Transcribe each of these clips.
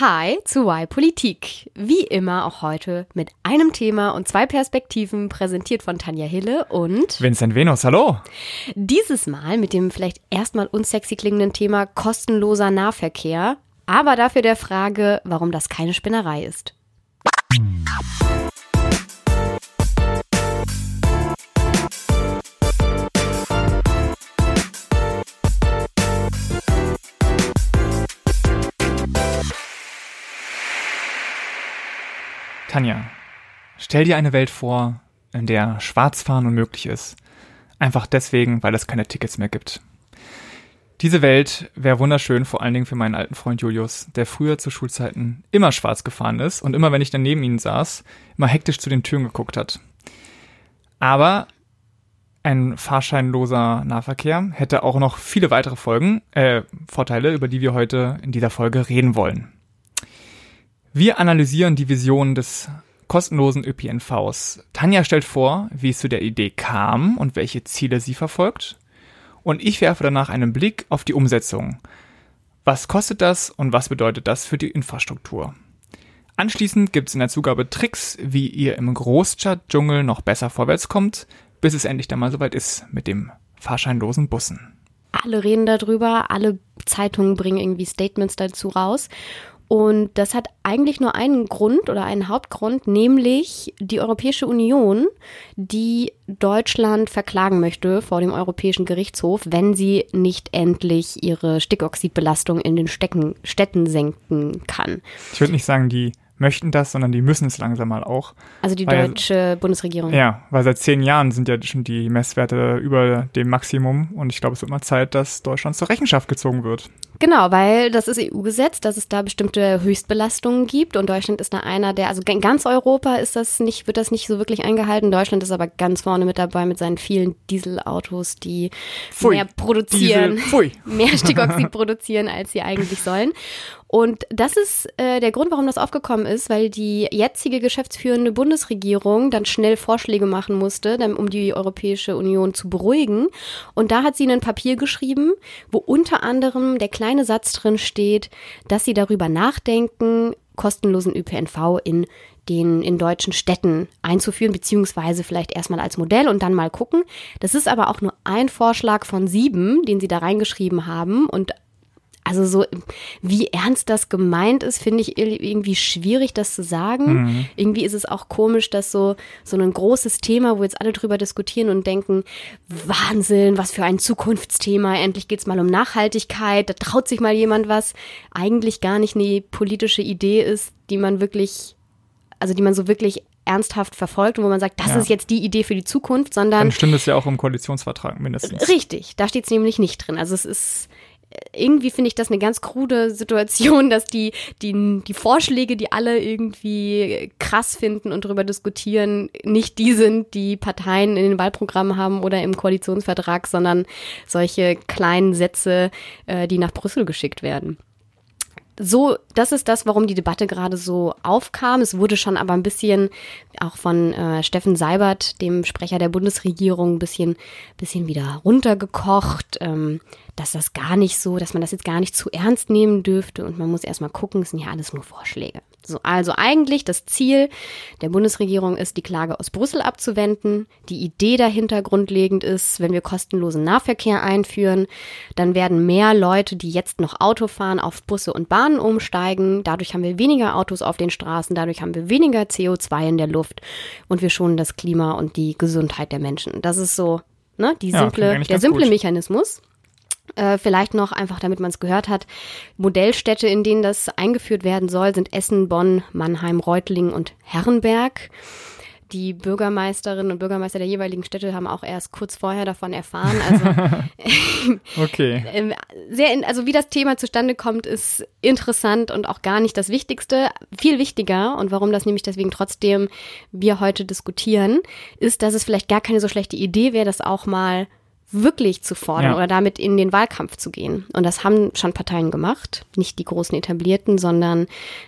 Hi zu Y Politik. Wie immer auch heute mit einem Thema und zwei Perspektiven präsentiert von Tanja Hille und Vincent Venus, hallo. Dieses Mal mit dem vielleicht erstmal unsexy klingenden Thema kostenloser Nahverkehr, aber dafür der Frage, warum das keine Spinnerei ist. Tanja, stell dir eine Welt vor, in der Schwarzfahren unmöglich ist. Einfach deswegen, weil es keine Tickets mehr gibt. Diese Welt wäre wunderschön, vor allen Dingen für meinen alten Freund Julius, der früher zu Schulzeiten immer schwarz gefahren ist und immer, wenn ich dann neben ihm saß, immer hektisch zu den Türen geguckt hat. Aber ein fahrscheinloser Nahverkehr hätte auch noch viele weitere Folgen, äh, Vorteile, über die wir heute in dieser Folge reden wollen. Wir analysieren die Vision des kostenlosen ÖPNVs. Tanja stellt vor, wie es zu der Idee kam und welche Ziele sie verfolgt. Und ich werfe danach einen Blick auf die Umsetzung. Was kostet das und was bedeutet das für die Infrastruktur? Anschließend gibt es in der Zugabe Tricks, wie ihr im Großstadtdschungel noch besser vorwärts kommt, bis es endlich dann mal soweit ist mit dem fahrscheinlosen Bussen. Alle reden darüber, alle Zeitungen bringen irgendwie Statements dazu raus. Und das hat eigentlich nur einen Grund oder einen Hauptgrund, nämlich die Europäische Union, die Deutschland verklagen möchte vor dem Europäischen Gerichtshof, wenn sie nicht endlich ihre Stickoxidbelastung in den Stecken, Städten senken kann. Ich würde nicht sagen, die möchten das, sondern die müssen es langsam mal auch. Also die weil, deutsche Bundesregierung. Ja, weil seit zehn Jahren sind ja schon die Messwerte über dem Maximum und ich glaube, es wird mal Zeit, dass Deutschland zur Rechenschaft gezogen wird. Genau, weil das ist EU-Gesetz, dass es da bestimmte Höchstbelastungen gibt und Deutschland ist da einer der, also in ganz Europa ist das nicht, wird das nicht so wirklich eingehalten. Deutschland ist aber ganz vorne mit dabei mit seinen vielen Dieselautos, die Pfui, mehr produzieren, Diesel, mehr Stickoxid produzieren, als sie eigentlich sollen. Und das ist äh, der Grund, warum das aufgekommen ist, weil die jetzige geschäftsführende Bundesregierung dann schnell Vorschläge machen musste, um die Europäische Union zu beruhigen. Und da hat sie ein Papier geschrieben, wo unter anderem der kleine Satz drin steht, dass sie darüber nachdenken, kostenlosen ÖPNV in den in deutschen Städten einzuführen, beziehungsweise vielleicht erstmal als Modell und dann mal gucken. Das ist aber auch nur ein Vorschlag von sieben, den sie da reingeschrieben haben. Und also so, wie ernst das gemeint ist, finde ich irgendwie schwierig, das zu sagen. Mhm. Irgendwie ist es auch komisch, dass so, so ein großes Thema, wo jetzt alle drüber diskutieren und denken, Wahnsinn, was für ein Zukunftsthema, endlich geht's mal um Nachhaltigkeit, da traut sich mal jemand was, eigentlich gar nicht eine politische Idee ist, die man wirklich, also die man so wirklich ernsthaft verfolgt und wo man sagt, das ja. ist jetzt die Idee für die Zukunft, sondern. Dann stimmt es ja auch im Koalitionsvertrag mindestens. Richtig, da steht es nämlich nicht drin. Also es ist irgendwie finde ich das eine ganz krude Situation, dass die, die, die Vorschläge, die alle irgendwie krass finden und darüber diskutieren, nicht die sind, die Parteien in den Wahlprogrammen haben oder im Koalitionsvertrag, sondern solche kleinen Sätze, äh, die nach Brüssel geschickt werden so, das ist das, warum die Debatte gerade so aufkam. Es wurde schon aber ein bisschen auch von äh, Steffen Seibert, dem Sprecher der Bundesregierung, ein bisschen, bisschen wieder runtergekocht, ähm, dass das gar nicht so, dass man das jetzt gar nicht zu ernst nehmen dürfte und man muss erstmal gucken, es sind ja alles nur Vorschläge. So, also eigentlich das Ziel der Bundesregierung ist, die Klage aus Brüssel abzuwenden. Die Idee dahinter grundlegend ist, wenn wir kostenlosen Nahverkehr einführen, dann werden mehr Leute, die jetzt noch Auto fahren, auf Busse und Bahnen umsteigen. Dadurch haben wir weniger Autos auf den Straßen, dadurch haben wir weniger CO2 in der Luft und wir schonen das Klima und die Gesundheit der Menschen. Das ist so ne, die simple, ja, der simple gut. Mechanismus. Äh, vielleicht noch einfach, damit man es gehört hat, Modellstädte, in denen das eingeführt werden soll, sind Essen, Bonn, Mannheim, Reutlingen und Herrenberg. Die Bürgermeisterinnen und Bürgermeister der jeweiligen Städte haben auch erst kurz vorher davon erfahren. Also, okay. Ähm, sehr, in, also wie das Thema zustande kommt, ist interessant und auch gar nicht das Wichtigste. Viel wichtiger und warum das nämlich deswegen trotzdem wir heute diskutieren, ist, dass es vielleicht gar keine so schlechte Idee wäre, das auch mal wirklich zu fordern ja. oder damit in den Wahlkampf zu gehen. Und das haben schon Parteien gemacht, nicht die großen etablierten, sondern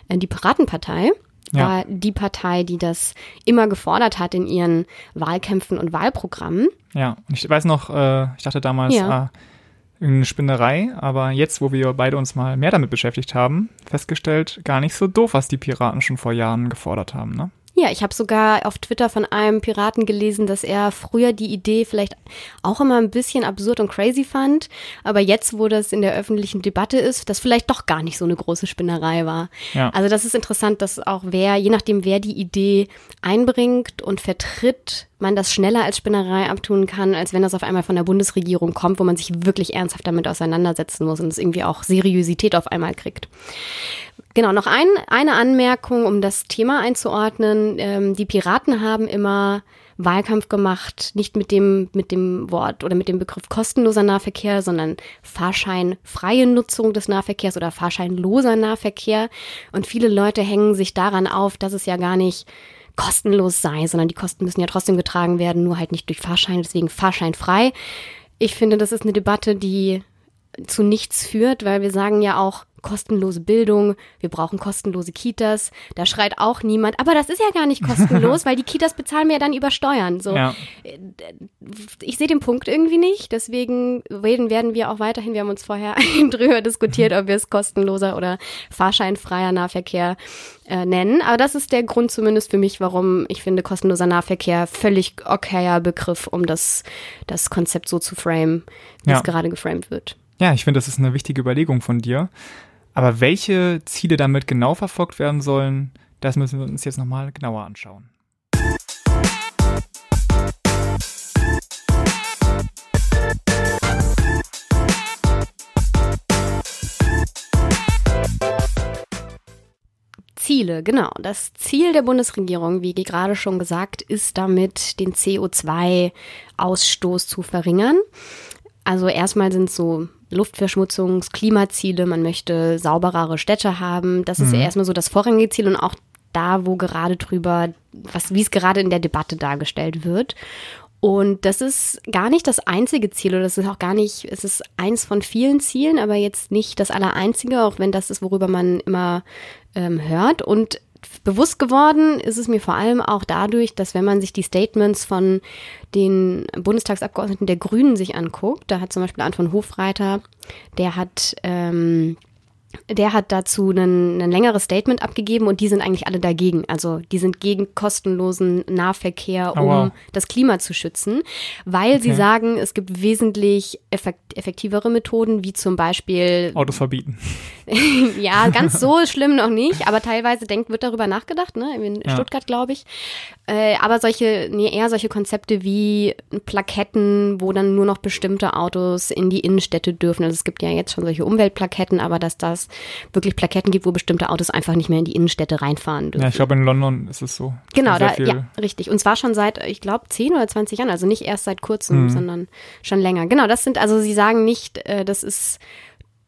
äh, die Piratenpartei ja. war die Partei, die das immer gefordert hat in ihren Wahlkämpfen und Wahlprogrammen. Ja, ich weiß noch, äh, ich dachte damals, ja. ah, eine Spinnerei, aber jetzt, wo wir beide uns mal mehr damit beschäftigt haben, festgestellt, gar nicht so doof, was die Piraten schon vor Jahren gefordert haben, ne? Ja, ich habe sogar auf Twitter von einem Piraten gelesen, dass er früher die Idee vielleicht auch immer ein bisschen absurd und crazy fand, aber jetzt, wo das in der öffentlichen Debatte ist, das vielleicht doch gar nicht so eine große Spinnerei war. Ja. Also das ist interessant, dass auch wer, je nachdem wer die Idee einbringt und vertritt, man das schneller als Spinnerei abtun kann, als wenn das auf einmal von der Bundesregierung kommt, wo man sich wirklich ernsthaft damit auseinandersetzen muss und es irgendwie auch Seriosität auf einmal kriegt. Genau, noch ein, eine Anmerkung, um das Thema einzuordnen. Ähm, die Piraten haben immer Wahlkampf gemacht, nicht mit dem, mit dem Wort oder mit dem Begriff kostenloser Nahverkehr, sondern fahrscheinfreie Nutzung des Nahverkehrs oder fahrscheinloser Nahverkehr. Und viele Leute hängen sich daran auf, dass es ja gar nicht kostenlos sei, sondern die Kosten müssen ja trotzdem getragen werden, nur halt nicht durch Fahrschein, deswegen fahrscheinfrei. Ich finde, das ist eine Debatte, die zu nichts führt, weil wir sagen ja auch, kostenlose Bildung, wir brauchen kostenlose Kitas. Da schreit auch niemand, aber das ist ja gar nicht kostenlos, weil die Kitas bezahlen wir ja dann über Steuern. So, ja. ich sehe den Punkt irgendwie nicht. Deswegen reden werden wir auch weiterhin. Wir haben uns vorher drüber diskutiert, ob wir es kostenloser oder fahrscheinfreier Nahverkehr äh, nennen. Aber das ist der Grund zumindest für mich, warum ich finde kostenloser Nahverkehr völlig okayer Begriff, um das, das Konzept so zu framen, wie ja. es gerade geframed wird. Ja, ich finde, das ist eine wichtige Überlegung von dir. Aber welche Ziele damit genau verfolgt werden sollen, das müssen wir uns jetzt nochmal genauer anschauen. Ziele, genau. Das Ziel der Bundesregierung, wie gerade schon gesagt, ist damit, den CO2-Ausstoß zu verringern. Also erstmal sind so Luftverschmutzungs-, Klimaziele, man möchte sauberere Städte haben. Das ist mhm. erstmal so das vorrangige Ziel und auch da, wo gerade drüber, was, wie es gerade in der Debatte dargestellt wird. Und das ist gar nicht das einzige Ziel oder das ist auch gar nicht, es ist eins von vielen Zielen, aber jetzt nicht das allereinzige, auch wenn das ist, worüber man immer ähm, hört. Und bewusst geworden ist es mir vor allem auch dadurch, dass wenn man sich die Statements von den Bundestagsabgeordneten der Grünen sich anguckt, da hat zum Beispiel Anton Hofreiter, der hat ähm, der hat dazu ein, ein längeres Statement abgegeben und die sind eigentlich alle dagegen. Also die sind gegen kostenlosen Nahverkehr, um oh, wow. das Klima zu schützen, weil okay. sie sagen, es gibt wesentlich effektivere Methoden, wie zum Beispiel Autos verbieten. ja, ganz so schlimm noch nicht, aber teilweise denkt, wird darüber nachgedacht, ne? In ja. Stuttgart, glaube ich. Äh, aber solche, nee, eher solche Konzepte wie Plaketten, wo dann nur noch bestimmte Autos in die Innenstädte dürfen. Also es gibt ja jetzt schon solche Umweltplaketten, aber dass das wirklich Plaketten gibt, wo bestimmte Autos einfach nicht mehr in die Innenstädte reinfahren dürfen. Ja, ich glaube, in London ist es so. Genau, da, ja, richtig. Und zwar schon seit, ich glaube, 10 oder 20 Jahren, also nicht erst seit kurzem, mhm. sondern schon länger. Genau, das sind, also sie sagen nicht, äh, das ist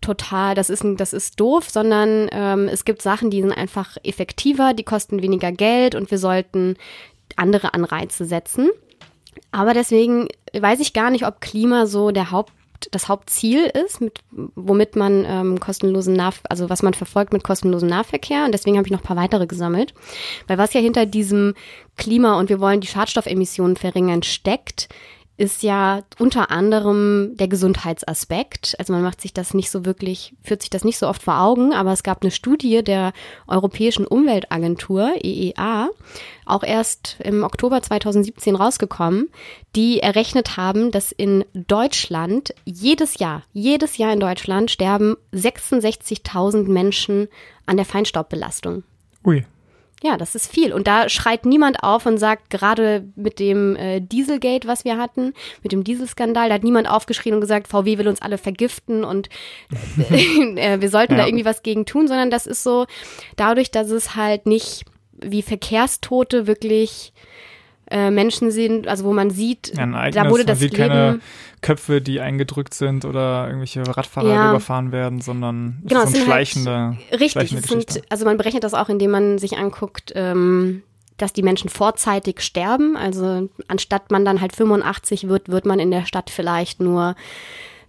total, das ist, das ist doof, sondern ähm, es gibt Sachen, die sind einfach effektiver, die kosten weniger Geld und wir sollten andere Anreize setzen. Aber deswegen weiß ich gar nicht, ob Klima so der Haupt das Hauptziel ist, mit, womit man ähm, kostenlosen Nah, also was man verfolgt mit kostenlosem Nahverkehr. Und deswegen habe ich noch ein paar weitere gesammelt. Weil was ja hinter diesem Klima und wir wollen die Schadstoffemissionen verringern steckt, ist ja unter anderem der Gesundheitsaspekt. Also man macht sich das nicht so wirklich, führt sich das nicht so oft vor Augen, aber es gab eine Studie der Europäischen Umweltagentur, EEA, auch erst im Oktober 2017 rausgekommen, die errechnet haben, dass in Deutschland jedes Jahr, jedes Jahr in Deutschland sterben 66.000 Menschen an der Feinstaubbelastung. Ui. Ja, das ist viel. Und da schreit niemand auf und sagt, gerade mit dem äh, Dieselgate, was wir hatten, mit dem Dieselskandal, da hat niemand aufgeschrien und gesagt, VW will uns alle vergiften und äh, wir sollten ja. da irgendwie was gegen tun, sondern das ist so, dadurch, dass es halt nicht wie Verkehrstote wirklich äh, Menschen sind, also wo man sieht, ja, da wurde das man sieht Leben keine Köpfe, die eingedrückt sind oder irgendwelche Radfahrer ja. überfahren werden, sondern genau, so ein schleichender, halt, richtig, sind, also man berechnet das auch, indem man sich anguckt, ähm, dass die Menschen vorzeitig sterben. Also anstatt man dann halt 85 wird, wird man in der Stadt vielleicht nur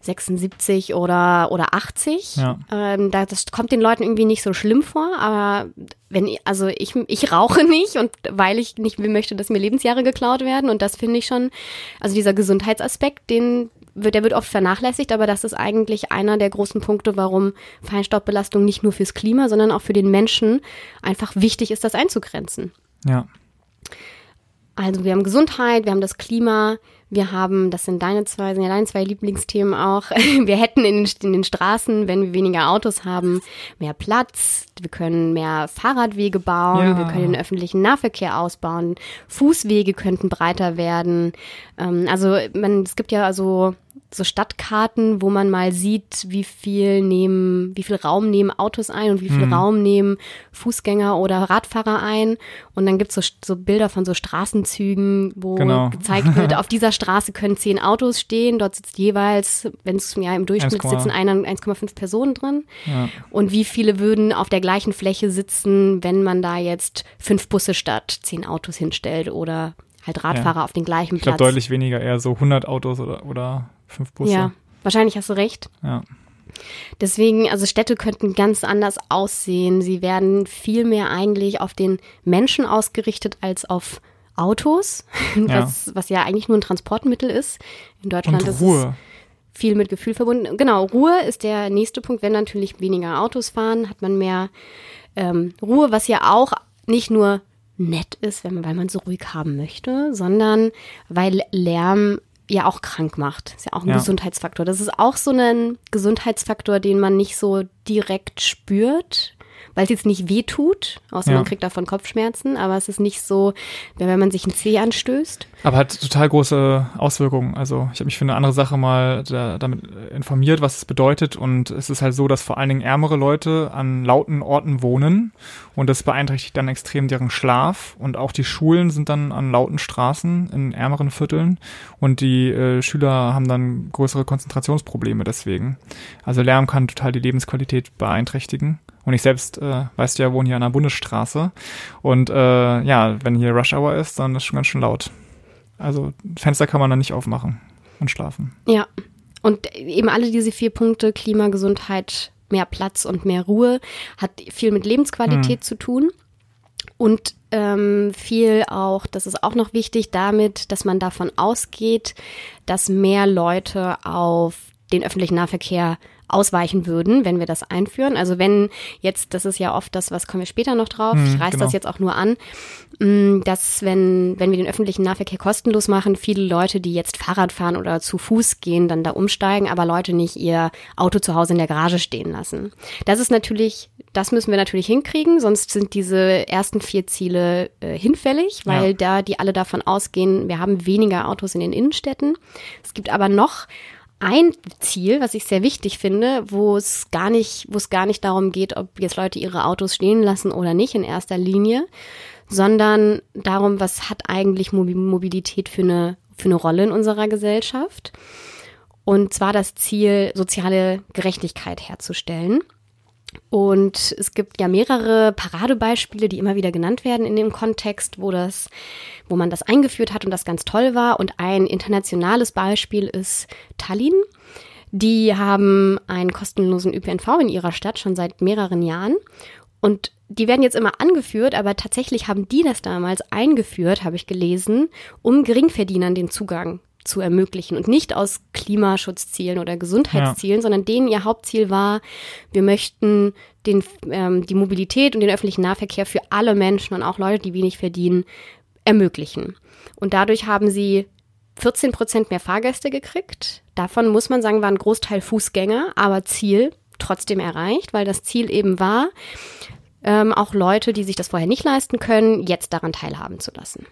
76 oder, oder 80. Ja. Ähm, das kommt den Leuten irgendwie nicht so schlimm vor, aber wenn, also ich, ich rauche nicht und weil ich nicht möchte, dass mir Lebensjahre geklaut werden und das finde ich schon, also dieser Gesundheitsaspekt, den wird, der wird oft vernachlässigt, aber das ist eigentlich einer der großen Punkte, warum Feinstaubbelastung nicht nur fürs Klima, sondern auch für den Menschen einfach wichtig ist, das einzugrenzen. Ja. Also wir haben Gesundheit, wir haben das Klima, wir haben, das sind deine zwei, sind ja deine zwei Lieblingsthemen auch. Wir hätten in den, in den Straßen, wenn wir weniger Autos haben, mehr Platz. Wir können mehr Fahrradwege bauen. Ja. Wir können den öffentlichen Nahverkehr ausbauen. Fußwege könnten breiter werden. Ähm, also man, es gibt ja also so Stadtkarten, wo man mal sieht, wie viel nehmen, wie viel Raum nehmen Autos ein und wie viel Mhm. Raum nehmen Fußgänger oder Radfahrer ein. Und dann gibt's so, so Bilder von so Straßenzügen, wo Genau. gezeigt wird, auf dieser Straße können zehn Autos stehen. Dort sitzt jeweils, wenn es ja im Durchschnitt 1,5 sitzen einer 1,5 Personen drin. Ja. Und wie viele würden auf der gleichen Fläche sitzen, wenn man da jetzt fünf Busse statt zehn Autos hinstellt oder halt Radfahrer auf den gleichen Ich glaube Platz? deutlich weniger, eher so 100 Autos oder, oder fünf Busse. Ja, wahrscheinlich hast du recht. Ja. Deswegen, also Städte könnten ganz anders aussehen. Sie werden viel mehr eigentlich auf den Menschen ausgerichtet als auf Autos, Ja. was, was ja eigentlich nur ein Transportmittel ist. In Deutschland Und ist es Ruhe. viel mit Gefühl verbunden. Genau, Ruhe ist der nächste Punkt. Wenn natürlich weniger Autos fahren, hat man mehr ähm, Ruhe, was ja auch nicht nur nett ist, wenn man, weil man so ruhig haben möchte, sondern weil Lärm ja auch krank macht. Ist ja auch ein Ja. Gesundheitsfaktor. Das ist auch so ein Gesundheitsfaktor, den man nicht so direkt spürt, weil es jetzt nicht weh tut, außer Ja. man kriegt davon Kopfschmerzen, aber es ist nicht so, wenn man sich einen Zeh anstößt. Aber hat total große Auswirkungen. Also ich habe mich für eine andere Sache mal da, damit informiert, was es bedeutet. Und es ist halt so, dass vor allen Dingen ärmere Leute an lauten Orten wohnen. Und das beeinträchtigt dann extrem deren Schlaf. Und auch die Schulen sind dann an lauten Straßen in ärmeren Vierteln. Und die äh, Schüler haben dann größere Konzentrationsprobleme deswegen. Also Lärm kann total die Lebensqualität beeinträchtigen. Und ich selbst, äh, weißt du ja, wohne hier an einer Bundesstraße. Und äh, ja, wenn hier Rush Hour ist, dann ist schon ganz schön laut. Also Fenster kann man dann nicht aufmachen und schlafen. Ja, und eben alle diese vier Punkte, Klima, Gesundheit, mehr Platz und mehr Ruhe, hat viel mit Lebensqualität zu tun. Und ähm, viel auch, das ist auch noch wichtig, damit, dass man davon ausgeht, dass mehr Leute auf den öffentlichen Nahverkehr ausweichen würden, wenn wir das einführen. Also wenn jetzt, das ist ja oft das, was kommen wir später noch drauf, Hm, ich reiß genau. das jetzt auch nur an, mh, dass wenn, wenn wir den öffentlichen Nahverkehr kostenlos machen, viele Leute, die jetzt Fahrrad fahren oder zu Fuß gehen, dann da umsteigen, aber Leute nicht ihr Auto zu Hause in der Garage stehen lassen. Das ist natürlich, das müssen wir natürlich hinkriegen, sonst sind diese ersten vier Ziele äh, hinfällig, weil Ja. da die alle davon ausgehen, wir haben weniger Autos in den Innenstädten. Es gibt aber noch ein Ziel, was ich sehr wichtig finde, wo es gar nicht, wo es gar nicht darum geht, ob jetzt Leute ihre Autos stehen lassen oder nicht in erster Linie, sondern darum, was hat eigentlich Mobi- Mobilität für eine, für eine Rolle in unserer Gesellschaft. Und zwar das Ziel, soziale Gerechtigkeit herzustellen. Und es gibt ja mehrere Paradebeispiele, die immer wieder genannt werden in dem Kontext, wo das, wo man das eingeführt hat und das ganz toll war. Und ein internationales Beispiel ist Tallinn. Die haben einen kostenlosen ÖPNV in ihrer Stadt schon seit mehreren Jahren. Und die werden jetzt immer angeführt, aber tatsächlich haben die das damals eingeführt, habe ich gelesen, um Geringverdienern den Zugang zu ermöglichen und nicht aus Klimaschutzzielen oder Gesundheitszielen, sondern denen ihr Hauptziel war, wir möchten den, ähm, die Mobilität und den öffentlichen Nahverkehr für alle Menschen und auch Leute, die wenig verdienen, ermöglichen. Und dadurch haben sie 14 Prozent mehr Fahrgäste gekriegt. Davon muss man sagen, war ein Großteil Fußgänger, aber Ziel trotzdem erreicht, weil das Ziel eben war, ähm, auch Leute, die sich das vorher nicht leisten können, jetzt daran teilhaben zu lassen.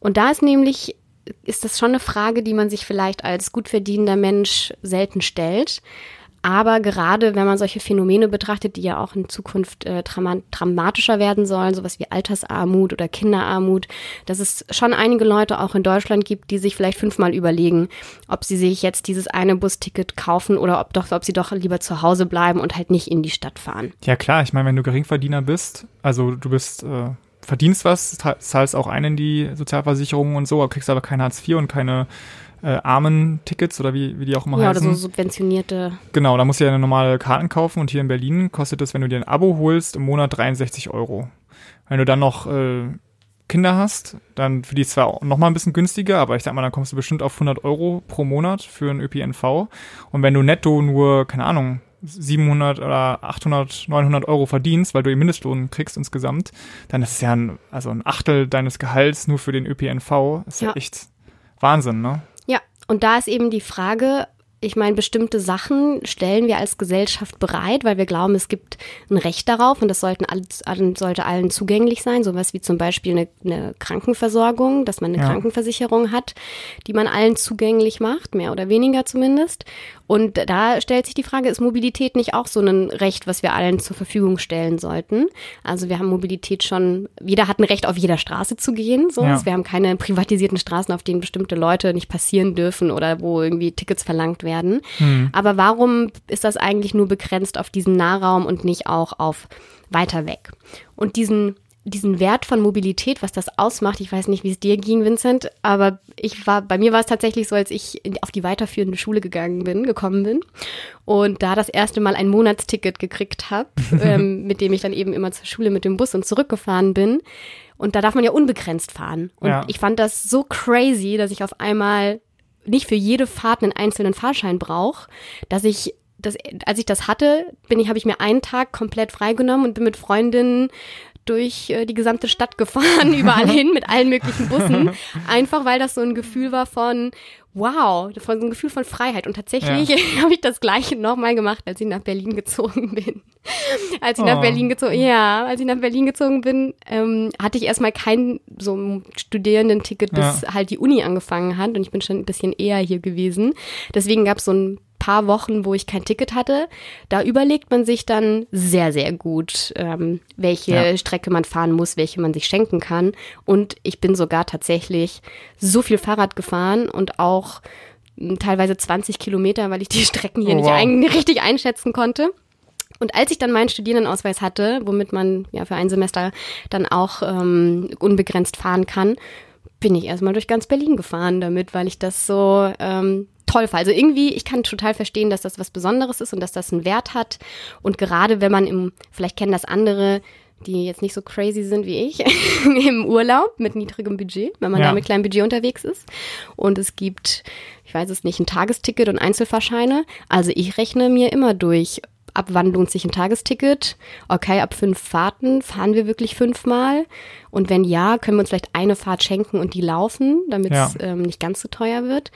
Und da ist nämlich, ist das schon eine Frage, die man sich vielleicht als gut verdienender Mensch selten stellt. Aber gerade wenn man solche Phänomene betrachtet, die ja auch in Zukunft äh, drama dramatischer werden sollen, sowas wie Altersarmut oder Kinderarmut, dass es schon einige Leute auch in Deutschland gibt, die sich vielleicht fünfmal überlegen, ob sie sich jetzt dieses eine Busticket kaufen oder ob doch, ob sie doch lieber zu Hause bleiben und halt nicht in die Stadt fahren. Ja klar, ich meine, wenn du Geringverdiener bist, also du bist, äh, verdienst was, zahlst auch ein in die Sozialversicherung und so, kriegst aber kein Hartz IV und keine äh, Armen-Tickets oder wie, wie die auch immer Ja, oder heißen. so subventionierte. Genau, da musst du ja eine normale Karten kaufen und hier in Berlin kostet es, wenn du dir ein Abo holst, im Monat 63 Euro. Wenn du dann noch äh, Kinder hast, dann für die zwar noch mal ein bisschen günstiger, aber ich sag mal, dann kommst du bestimmt auf 100 Euro pro Monat für einen ÖPNV. Und wenn du netto nur, keine Ahnung, 700 oder 800, 900 Euro verdienst, weil du den Mindestlohn kriegst insgesamt, dann ist es ja ein, also ein Achtel deines Gehalts nur für den ÖPNV. Das ist ja, ja echt Wahnsinn, ne? Ja, und da ist eben die Frage, ich meine, bestimmte Sachen stellen wir als Gesellschaft bereit, weil wir glauben, es gibt ein Recht darauf und das sollten allen, sollte allen zugänglich sein. Sowas wie zum Beispiel eine, eine Krankenversorgung, dass man eine ja. Krankenversicherung hat, die man allen zugänglich macht, mehr oder weniger zumindest. Und da stellt sich die Frage, ist Mobilität nicht auch so ein Recht, was wir allen zur Verfügung stellen sollten? Also wir haben Mobilität schon, jeder hat ein Recht, auf jeder Straße zu gehen. So. Ja. Wir haben keine privatisierten Straßen, auf denen bestimmte Leute nicht passieren dürfen oder wo irgendwie Tickets verlangt werden. Hm. Aber warum ist das eigentlich nur begrenzt auf diesen Nahraum und nicht auch auf weiter weg? Und diesen diesen Wert von Mobilität, was das ausmacht. Ich weiß nicht, wie es dir ging, Vincent, aber ich war, bei mir war es tatsächlich so, als ich auf die weiterführende Schule gegangen bin, gekommen bin und da das erste Mal ein Monatsticket gekriegt habe, ähm, mit dem ich dann eben immer zur Schule mit dem Bus und zurückgefahren bin. Und da darf man ja unbegrenzt fahren. Und ja. ich fand das so crazy, dass ich auf einmal nicht für jede Fahrt einen einzelnen Fahrschein brauche, dass ich das, als ich das hatte, bin ich, habe ich mir einen Tag komplett freigenommen und bin mit Freundinnen durch äh, die gesamte Stadt gefahren, überall hin mit allen möglichen Bussen. Einfach weil das so ein Gefühl war von, wow, war so ein Gefühl von Freiheit. Und tatsächlich ja. habe ich das gleiche nochmal gemacht, als ich nach Berlin gezogen bin. als ich oh. nach Berlin gezogen, ja, als ich nach Berlin gezogen bin, ähm, hatte ich erstmal kein so Studierendenticket, bis ja. halt die Uni angefangen hat. Und ich bin schon ein bisschen eher hier gewesen. Deswegen gab es so ein paar Wochen, wo ich kein Ticket hatte. Da überlegt man sich dann sehr, sehr gut, ähm, welche ja. Strecke man fahren muss, welche man sich schenken kann. Und ich bin sogar tatsächlich so viel Fahrrad gefahren und auch hm, teilweise 20 Kilometer, weil ich die Strecken hier oh, nicht ein, richtig einschätzen konnte. Und als ich dann meinen Studierendenausweis hatte, womit man ja für ein Semester dann auch ähm, unbegrenzt fahren kann, bin ich erstmal durch ganz Berlin gefahren damit, weil ich das so ähm, toll fand. Also irgendwie, ich kann total verstehen, dass das was Besonderes ist und dass das einen Wert hat. Und gerade wenn man im, vielleicht kennen das andere, die jetzt nicht so crazy sind wie ich, im Urlaub mit niedrigem Budget, wenn man ja. da mit kleinem Budget unterwegs ist. Und es gibt, ich weiß es nicht, ein Tagesticket und Einzelfahrscheine. Also ich rechne mir immer durch, ab wann lohnt sich ein Tagesticket? Okay, ab fünf Fahrten fahren wir wirklich fünfmal. Und wenn ja, können wir uns vielleicht eine Fahrt schenken und die laufen, damit es ja. ähm, nicht ganz so teuer wird.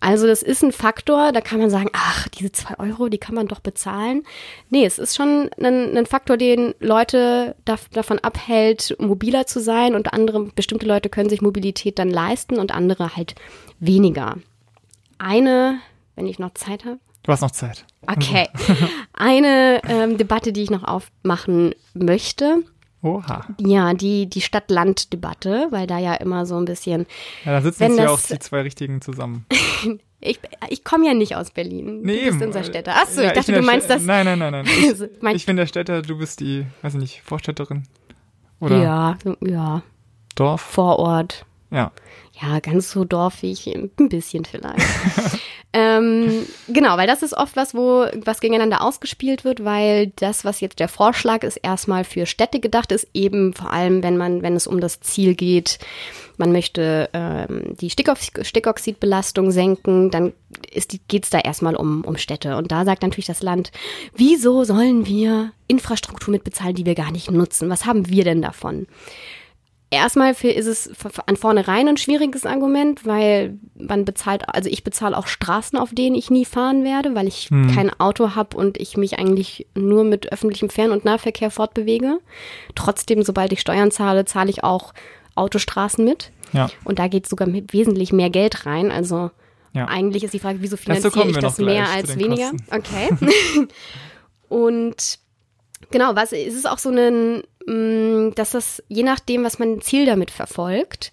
Also das ist ein Faktor, da kann man sagen, ach, diese zwei Euro, die kann man doch bezahlen. Nee, es ist schon ein, ein Faktor, den Leute da, davon abhält, mobiler zu sein und andere, bestimmte Leute können sich Mobilität dann leisten und andere halt weniger. Eine, wenn ich noch Zeit habe. Du hast noch Zeit. Okay. Eine ähm, Debatte, die ich noch aufmachen möchte, Oha. Ja, die, die Stadt-Land-Debatte, weil da ja immer so ein bisschen. Ja, da sitzen jetzt ja auch die zwei Richtigen zusammen. ich ich komme ja nicht aus Berlin. Nee, du bist unser Städter. Achso, ja, ich dachte, ich du meinst das. Nein, nein, nein, nein. Ich, ich bin der Städter, du bist die, weiß ich nicht, Vorstädterin. Oder? Ja, ja. Dorf? Vorort. Ja. Ja, ganz so dorfig, ein bisschen vielleicht. Ähm, genau, weil das ist oft was, wo was gegeneinander ausgespielt wird, weil das, was jetzt der Vorschlag ist, erstmal für Städte gedacht ist, eben vor allem, wenn man, wenn es um das Ziel geht, man möchte ähm, die Stickoxidbelastung senken, dann geht es da erstmal um, um Städte. Und da sagt natürlich das Land, wieso sollen wir Infrastruktur mitbezahlen, die wir gar nicht nutzen? Was haben wir denn davon? Erstmal ist es an vornherein ein schwieriges Argument, weil man bezahlt, also ich bezahle auch Straßen, auf denen ich nie fahren werde, weil ich hm. kein Auto habe und ich mich eigentlich nur mit öffentlichem Fern- und Nahverkehr fortbewege. Trotzdem, sobald ich Steuern zahle, zahle ich auch Autostraßen mit. Ja. Und da geht sogar mit wesentlich mehr Geld rein. Also ja. eigentlich ist die Frage, wieso finanziere ich das mehr als weniger? Kosten. Okay. und genau, was ist es auch so ein Mm, dass das je nachdem, was man Ziel damit verfolgt,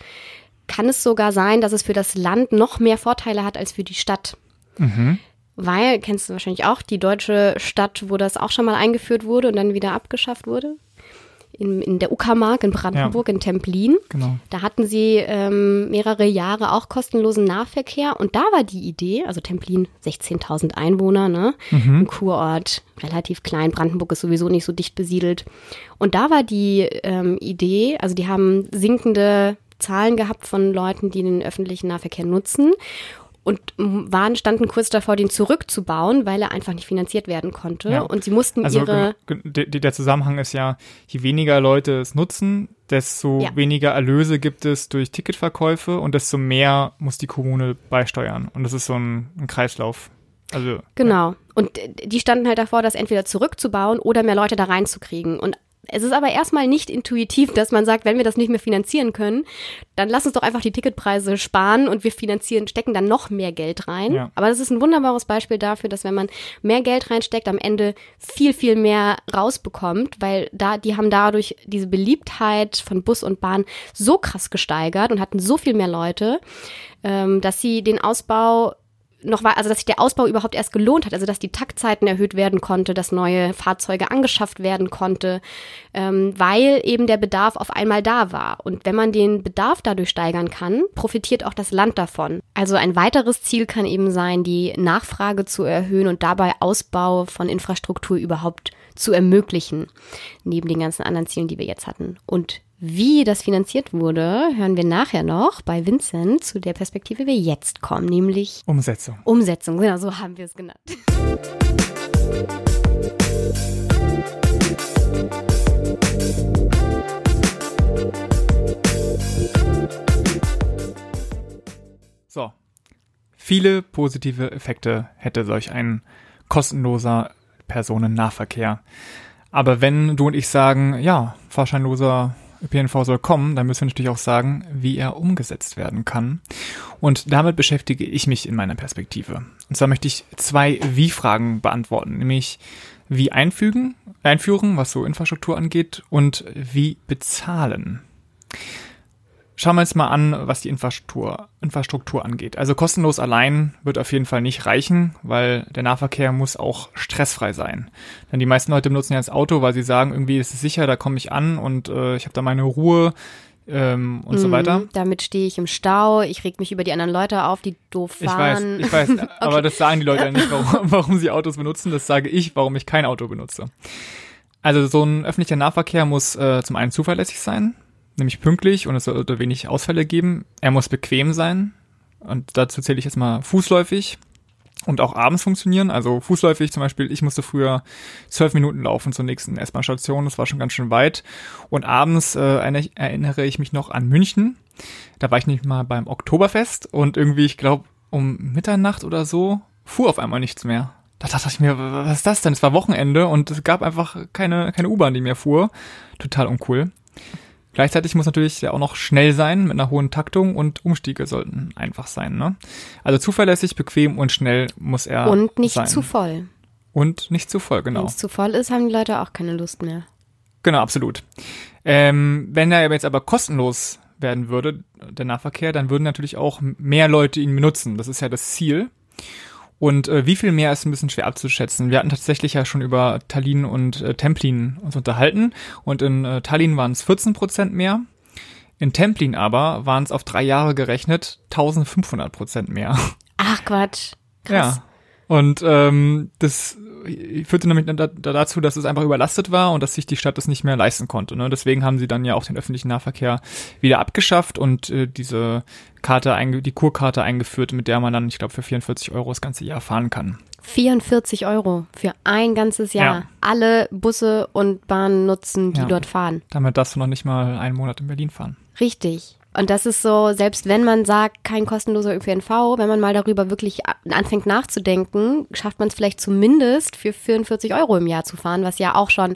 kann es sogar sein, dass es für das Land noch mehr Vorteile hat als für die Stadt. Mhm. Weil, kennst du wahrscheinlich auch, die deutsche Stadt, wo das auch schon mal eingeführt wurde und dann wieder abgeschafft wurde, in, in der Uckermark in Brandenburg, ja. in Templin. Genau. Da hatten sie ähm, mehrere Jahre auch kostenlosen Nahverkehr und da war die Idee, also Templin 16.000 Einwohner, ne? Mhm. Ein Kurort, relativ klein. Brandenburg ist sowieso nicht so dicht besiedelt. Und da war die ähm, Idee, also die haben sinkende Zahlen gehabt von Leuten, die den öffentlichen Nahverkehr nutzen und waren, standen kurz davor, den zurückzubauen, weil er einfach nicht finanziert werden konnte. Ja. Und sie mussten also, ihre. Der Zusammenhang ist ja, je weniger Leute es nutzen, desto ja. weniger Erlöse gibt es durch Ticketverkäufe und desto mehr muss die Kommune beisteuern. Und das ist so ein, ein Kreislauf. Also, genau. Ja. Und die standen halt davor, das entweder zurückzubauen oder mehr Leute da reinzukriegen. Und es ist aber erstmal nicht intuitiv, dass man sagt, wenn wir das nicht mehr finanzieren können, dann lass uns doch einfach die Ticketpreise sparen und wir finanzieren, stecken dann noch mehr Geld rein. Ja. Aber das ist ein wunderbares Beispiel dafür, dass wenn man mehr Geld reinsteckt, am Ende viel, viel mehr rausbekommt, weil da, die haben dadurch diese Beliebtheit von Bus und Bahn so krass gesteigert und hatten so viel mehr Leute, ähm, dass sie den Ausbau noch war, also dass sich der Ausbau überhaupt erst gelohnt hat, also dass die Taktzeiten erhöht werden konnte, dass neue Fahrzeuge angeschafft werden konnte, ähm, weil eben der Bedarf auf einmal da war. Und wenn man den Bedarf dadurch steigern kann, profitiert auch das Land davon. Also ein weiteres Ziel kann eben sein, die Nachfrage zu erhöhen und dabei Ausbau von Infrastruktur überhaupt zu ermöglichen, neben den ganzen anderen Zielen, die wir jetzt hatten. Und wie das finanziert wurde, hören wir nachher noch bei Vincent zu der Perspektive, wie wir jetzt kommen, nämlich Umsetzung. Umsetzung, genau so haben wir es genannt. So. Viele positive Effekte hätte solch ein kostenloser Personennahverkehr. Aber wenn du und ich sagen, ja, fahrscheinloser ÖPNV soll kommen, dann müssen wir natürlich auch sagen, wie er umgesetzt werden kann. Und damit beschäftige ich mich in meiner Perspektive. Und zwar möchte ich zwei Wie-Fragen beantworten, nämlich wie einfügen, einführen, was so Infrastruktur angeht, und wie bezahlen. Schauen wir uns mal an, was die Infrastruktur, Infrastruktur angeht. Also kostenlos allein wird auf jeden Fall nicht reichen, weil der Nahverkehr muss auch stressfrei sein. Denn die meisten Leute benutzen ja das Auto, weil sie sagen, irgendwie ist es sicher, da komme ich an und äh, ich habe da meine Ruhe ähm, und mm, so mhm, weiter. Damit stehe ich im Stau, ich reg mich über die anderen Leute auf, die doof fahren. Ich weiß, ich weiß, okay. aber das sagen die Leute ja nicht, warum, warum sie Autos benutzen. Das sage ich, warum ich kein Auto benutze. Also so ein öffentlicher Nahverkehr muss äh, zum einen zuverlässig sein, nämlich pünktlich und es sollte wenig Ausfälle geben. Er muss bequem sein und dazu zähle ich jetzt mal fußläufig und auch abends funktionieren. Also fußläufig zum Beispiel, ich musste früher zwölf Minuten laufen zur nächsten S-Bahn-Station, das war schon ganz schön weit. Und abends äh, erinnere ich mich noch an München. Da war ich nicht mal beim Oktoberfest und irgendwie, ich glaube, um Mitternacht oder so fuhr auf einmal nichts mehr. Da dachte ich mir, was ist das denn? Es war Wochenende und es gab einfach keine, keine U-Bahn, die mehr fuhr. Total uncool. Gleichzeitig muss natürlich ja auch noch schnell sein mit einer hohen Taktung und Umstiege sollten einfach sein. Ne? Also zuverlässig, bequem und schnell muss er Und nicht sein. zu voll. Und nicht zu voll, genau. Wenn es zu voll ist, haben die Leute auch keine Lust mehr. Genau, absolut. Ähm, wenn er jetzt aber kostenlos werden würde, der Nahverkehr, dann würden natürlich auch mehr Leute ihn benutzen. Das ist ja das Ziel. Und äh, wie viel mehr ist ein bisschen schwer abzuschätzen. Wir hatten tatsächlich ja schon über Tallinn und äh, Templin uns unterhalten. Und in äh, Tallinn waren es 14 Prozent mehr. In Templin aber waren es auf drei Jahre gerechnet 1500 Prozent mehr. Ach Quatsch. Krass. Ja. Und ähm, das führte nämlich dazu, dass es einfach überlastet war und dass sich die Stadt das nicht mehr leisten konnte. Ne? Deswegen haben sie dann ja auch den öffentlichen Nahverkehr wieder abgeschafft und äh, diese Karte, die Kurkarte eingeführt, mit der man dann, ich glaube, für 44 Euro das ganze Jahr fahren kann. 44 Euro für ein ganzes Jahr. Ja. Alle Busse und Bahnen nutzen, die ja. dort fahren. Damit darfst du noch nicht mal einen Monat in Berlin fahren. Richtig. Und das ist so, selbst wenn man sagt, kein kostenloser ÖPNV, wenn man mal darüber wirklich anfängt nachzudenken, schafft man es vielleicht zumindest für 44 Euro im Jahr zu fahren, was ja auch schon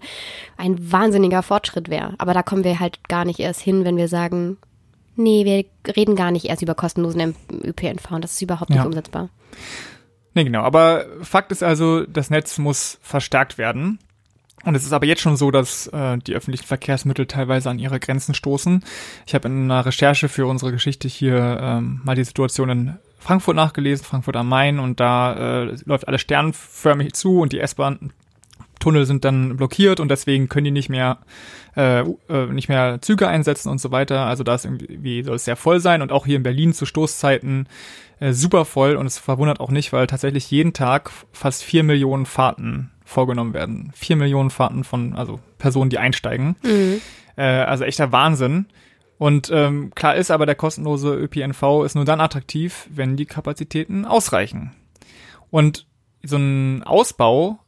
ein wahnsinniger Fortschritt wäre. Aber da kommen wir halt gar nicht erst hin, wenn wir sagen, nee, wir reden gar nicht erst über kostenlosen ÖPNV und das ist überhaupt nicht ja. umsetzbar. Nee, genau. Aber Fakt ist also, das Netz muss verstärkt werden. Und es ist aber jetzt schon so, dass äh, die öffentlichen Verkehrsmittel teilweise an ihre Grenzen stoßen. Ich habe in einer Recherche für unsere Geschichte hier ähm, mal die Situation in Frankfurt nachgelesen, Frankfurt am Main, und da äh, läuft alles sternförmig zu und die S-Bahn Tunnel sind dann blockiert und deswegen können die nicht mehr äh, äh, nicht mehr Züge einsetzen und so weiter. Also da ist irgendwie soll es sehr voll sein und auch hier in Berlin zu Stoßzeiten äh, super voll und es verwundert auch nicht, weil tatsächlich jeden Tag fast vier Millionen Fahrten vorgenommen werden. Vier Millionen Fahrten von also Personen, die einsteigen. Mhm. Äh, also echter Wahnsinn. Und ähm, klar ist aber, der kostenlose ÖPNV ist nur dann attraktiv, wenn die Kapazitäten ausreichen. Und so ein Ausbau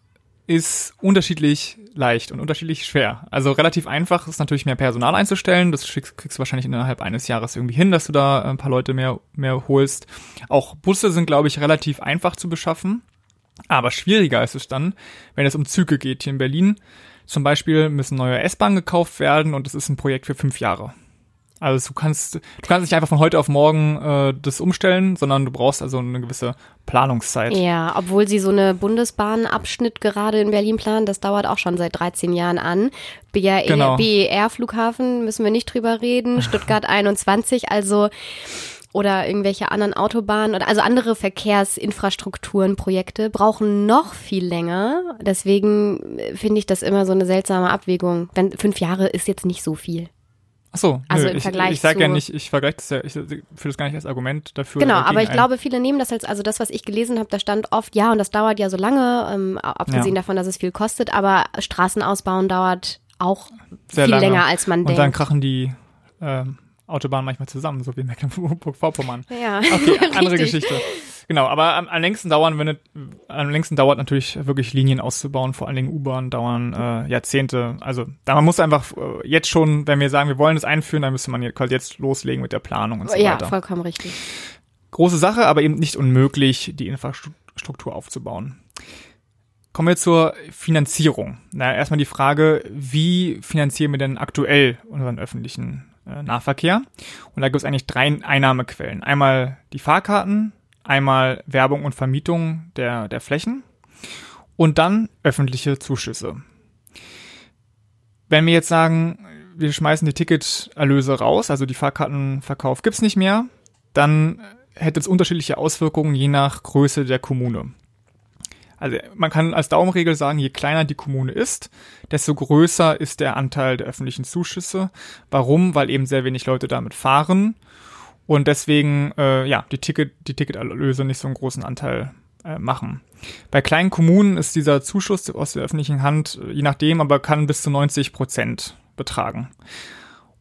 ist unterschiedlich leicht und unterschiedlich schwer. Also relativ einfach ist natürlich mehr Personal einzustellen. Das kriegst, kriegst du wahrscheinlich innerhalb eines Jahres irgendwie hin, dass du da ein paar Leute mehr, mehr holst. Auch Busse sind, glaube ich, relativ einfach zu beschaffen. Aber schwieriger ist es dann, wenn es um Züge geht. Hier in Berlin zum Beispiel müssen neue S-Bahnen gekauft werden und es ist ein Projekt für fünf Jahre. Also du kannst, du kannst nicht einfach von heute auf morgen äh, das umstellen, sondern du brauchst also eine gewisse Planungszeit. Ja, obwohl sie so eine Bundesbahnabschnitt gerade in Berlin planen, das dauert auch schon seit 13 Jahren an. BER, genau. BER-Flughafen müssen wir nicht drüber reden, Stuttgart 21, also oder irgendwelche anderen Autobahnen oder also andere Verkehrsinfrastrukturen, Projekte brauchen noch viel länger. Deswegen finde ich das immer so eine seltsame Abwägung. Wenn fünf Jahre ist jetzt nicht so viel. Ach so, also nö, im ich, Vergleich ich sage ja nicht, ich vergleiche das ja, ich führe das gar nicht als Argument dafür. Genau, aber ich ein. glaube, viele nehmen das als, also das, was ich gelesen habe, da stand oft, ja, und das dauert ja so lange, ähm, abgesehen Ja. davon, dass es viel kostet, aber Straßen ausbauen dauert auch Sehr viel lange. länger, als man Und dann denkt. krachen die ähm, Autobahnen manchmal zusammen, so wie Mecklenburg-Vorpommern. Ja, Okay, andere. Geschichte. Genau, aber am, am längsten dauern, wenn es, am längsten dauert natürlich wirklich Linien auszubauen, vor allen Dingen U-Bahn dauern äh, Jahrzehnte. Also da man muss einfach äh, jetzt schon, wenn wir sagen, wir wollen das einführen, dann müsste man jetzt, quasi jetzt loslegen mit der Planung und so Ja, weiter. vollkommen richtig. Große Sache, aber eben nicht unmöglich, die Infrastruktur aufzubauen. Kommen wir zur Finanzierung. Na, erstmal die Frage, wie finanzieren wir denn aktuell unseren öffentlichen äh, Nahverkehr? Und da gibt es eigentlich drei Einnahmequellen. Einmal die Fahrkarten, einmal Werbung und Vermietung der, der Flächen und dann öffentliche Zuschüsse. Wenn wir jetzt sagen, wir schmeißen die Ticketerlöse raus, also die Fahrkartenverkauf gibt's nicht mehr, dann hätte es unterschiedliche Auswirkungen je nach Größe der Kommune. Also man kann als Daumenregel sagen, je kleiner die Kommune ist, desto größer ist der Anteil der öffentlichen Zuschüsse. Warum? Weil eben sehr wenig Leute damit fahren und deswegen äh, ja die Ticket die Ticketerlöse nicht so einen großen Anteil äh, machen. Bei kleinen Kommunen ist dieser Zuschuss aus der öffentlichen Hand, äh, je nachdem, aber kann bis zu 90 Prozent betragen.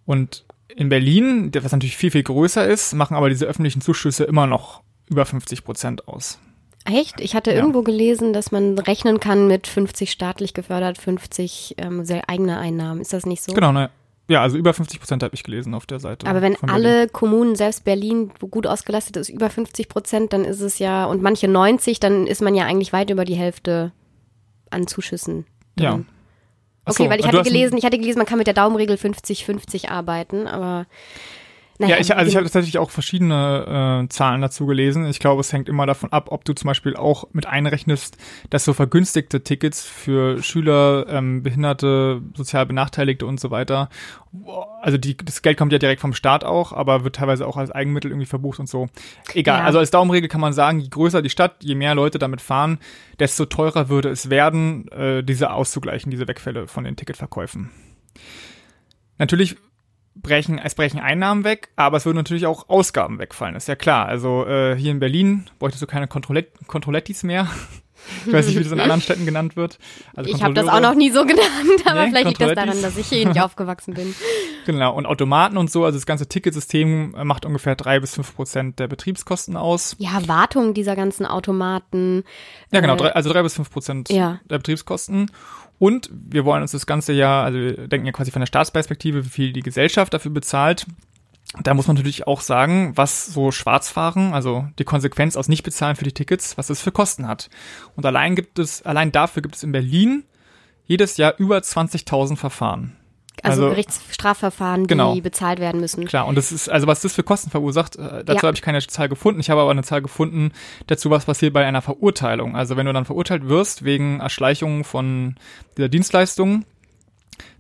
Und in Berlin, was natürlich viel, viel größer ist, machen aber diese öffentlichen Zuschüsse immer noch über 50 Prozent aus. Echt? Ich hatte Ja. irgendwo gelesen, dass man rechnen kann mit 50 staatlich gefördert, 50 ähm, sehr eigene Einnahmen. Ist das nicht so? Genau, ne? Ja, also über 50 Prozent habe ich gelesen auf der Seite. Aber wenn alle Kommunen, selbst Berlin, wo gut ausgelastet ist, über 50 Prozent, dann ist es ja, und manche 90, dann ist man ja eigentlich weit über die Hälfte an Zuschüssen. Ja. drin. Ach Okay, so, weil ich hatte gelesen, ich hatte gelesen, man kann mit der Daumenregel 50-50 arbeiten, aber naja, Ja, ich, also ich habe tatsächlich auch verschiedene äh, Zahlen dazu gelesen. Ich glaube, es hängt immer davon ab, ob du zum Beispiel auch mit einrechnest, dass so vergünstigte Tickets für Schüler, ähm, Behinderte, sozial Benachteiligte und so weiter, also die, das Geld kommt ja direkt vom Staat auch, aber wird teilweise auch als Eigenmittel irgendwie verbucht und so. Egal, Ja. also als Daumenregel kann man sagen, je größer die Stadt, je mehr Leute damit fahren, desto teurer würde es werden, äh, diese auszugleichen, diese Wegfälle von den Ticketverkäufen. Natürlich brechen, es brechen Einnahmen weg, aber es würden natürlich auch Ausgaben wegfallen, ist ja klar. Also äh, hier in Berlin bräuchtest du keine Kontrollet Kontrollettis mehr. Ich weiß nicht, wie das in anderen Städten genannt wird. Also ich habe das auch noch nie so genannt, aber Nee, vielleicht liegt das daran, dass ich hier nicht aufgewachsen bin. Genau, und Automaten und so, also das ganze Ticketsystem äh, macht ungefähr drei bis fünf Prozent der Betriebskosten aus. Ja, Wartung dieser ganzen Automaten. Ja, genau, Äh, drei, also drei bis fünf Prozent Ja. der Betriebskosten. Und wir wollen uns das ganze Jahr, also wir denken ja quasi von der Staatsperspektive, wie viel die Gesellschaft dafür bezahlt. Da muss man natürlich auch sagen, was so Schwarzfahren, also die Konsequenz aus Nichtbezahlen für die Tickets, was das für Kosten hat. Und allein gibt es, allein dafür gibt es in Berlin jedes Jahr über 20.000 Verfahren. Also, Also- Gerichtsstrafverfahren, die Genau. bezahlt werden müssen. Klar, und das ist, also was das für Kosten verursacht, äh, dazu Ja. habe ich keine Zahl gefunden. Ich habe aber eine Zahl gefunden dazu, was passiert bei einer Verurteilung. Also wenn du dann verurteilt wirst wegen Erschleichung von dieser Dienstleistung,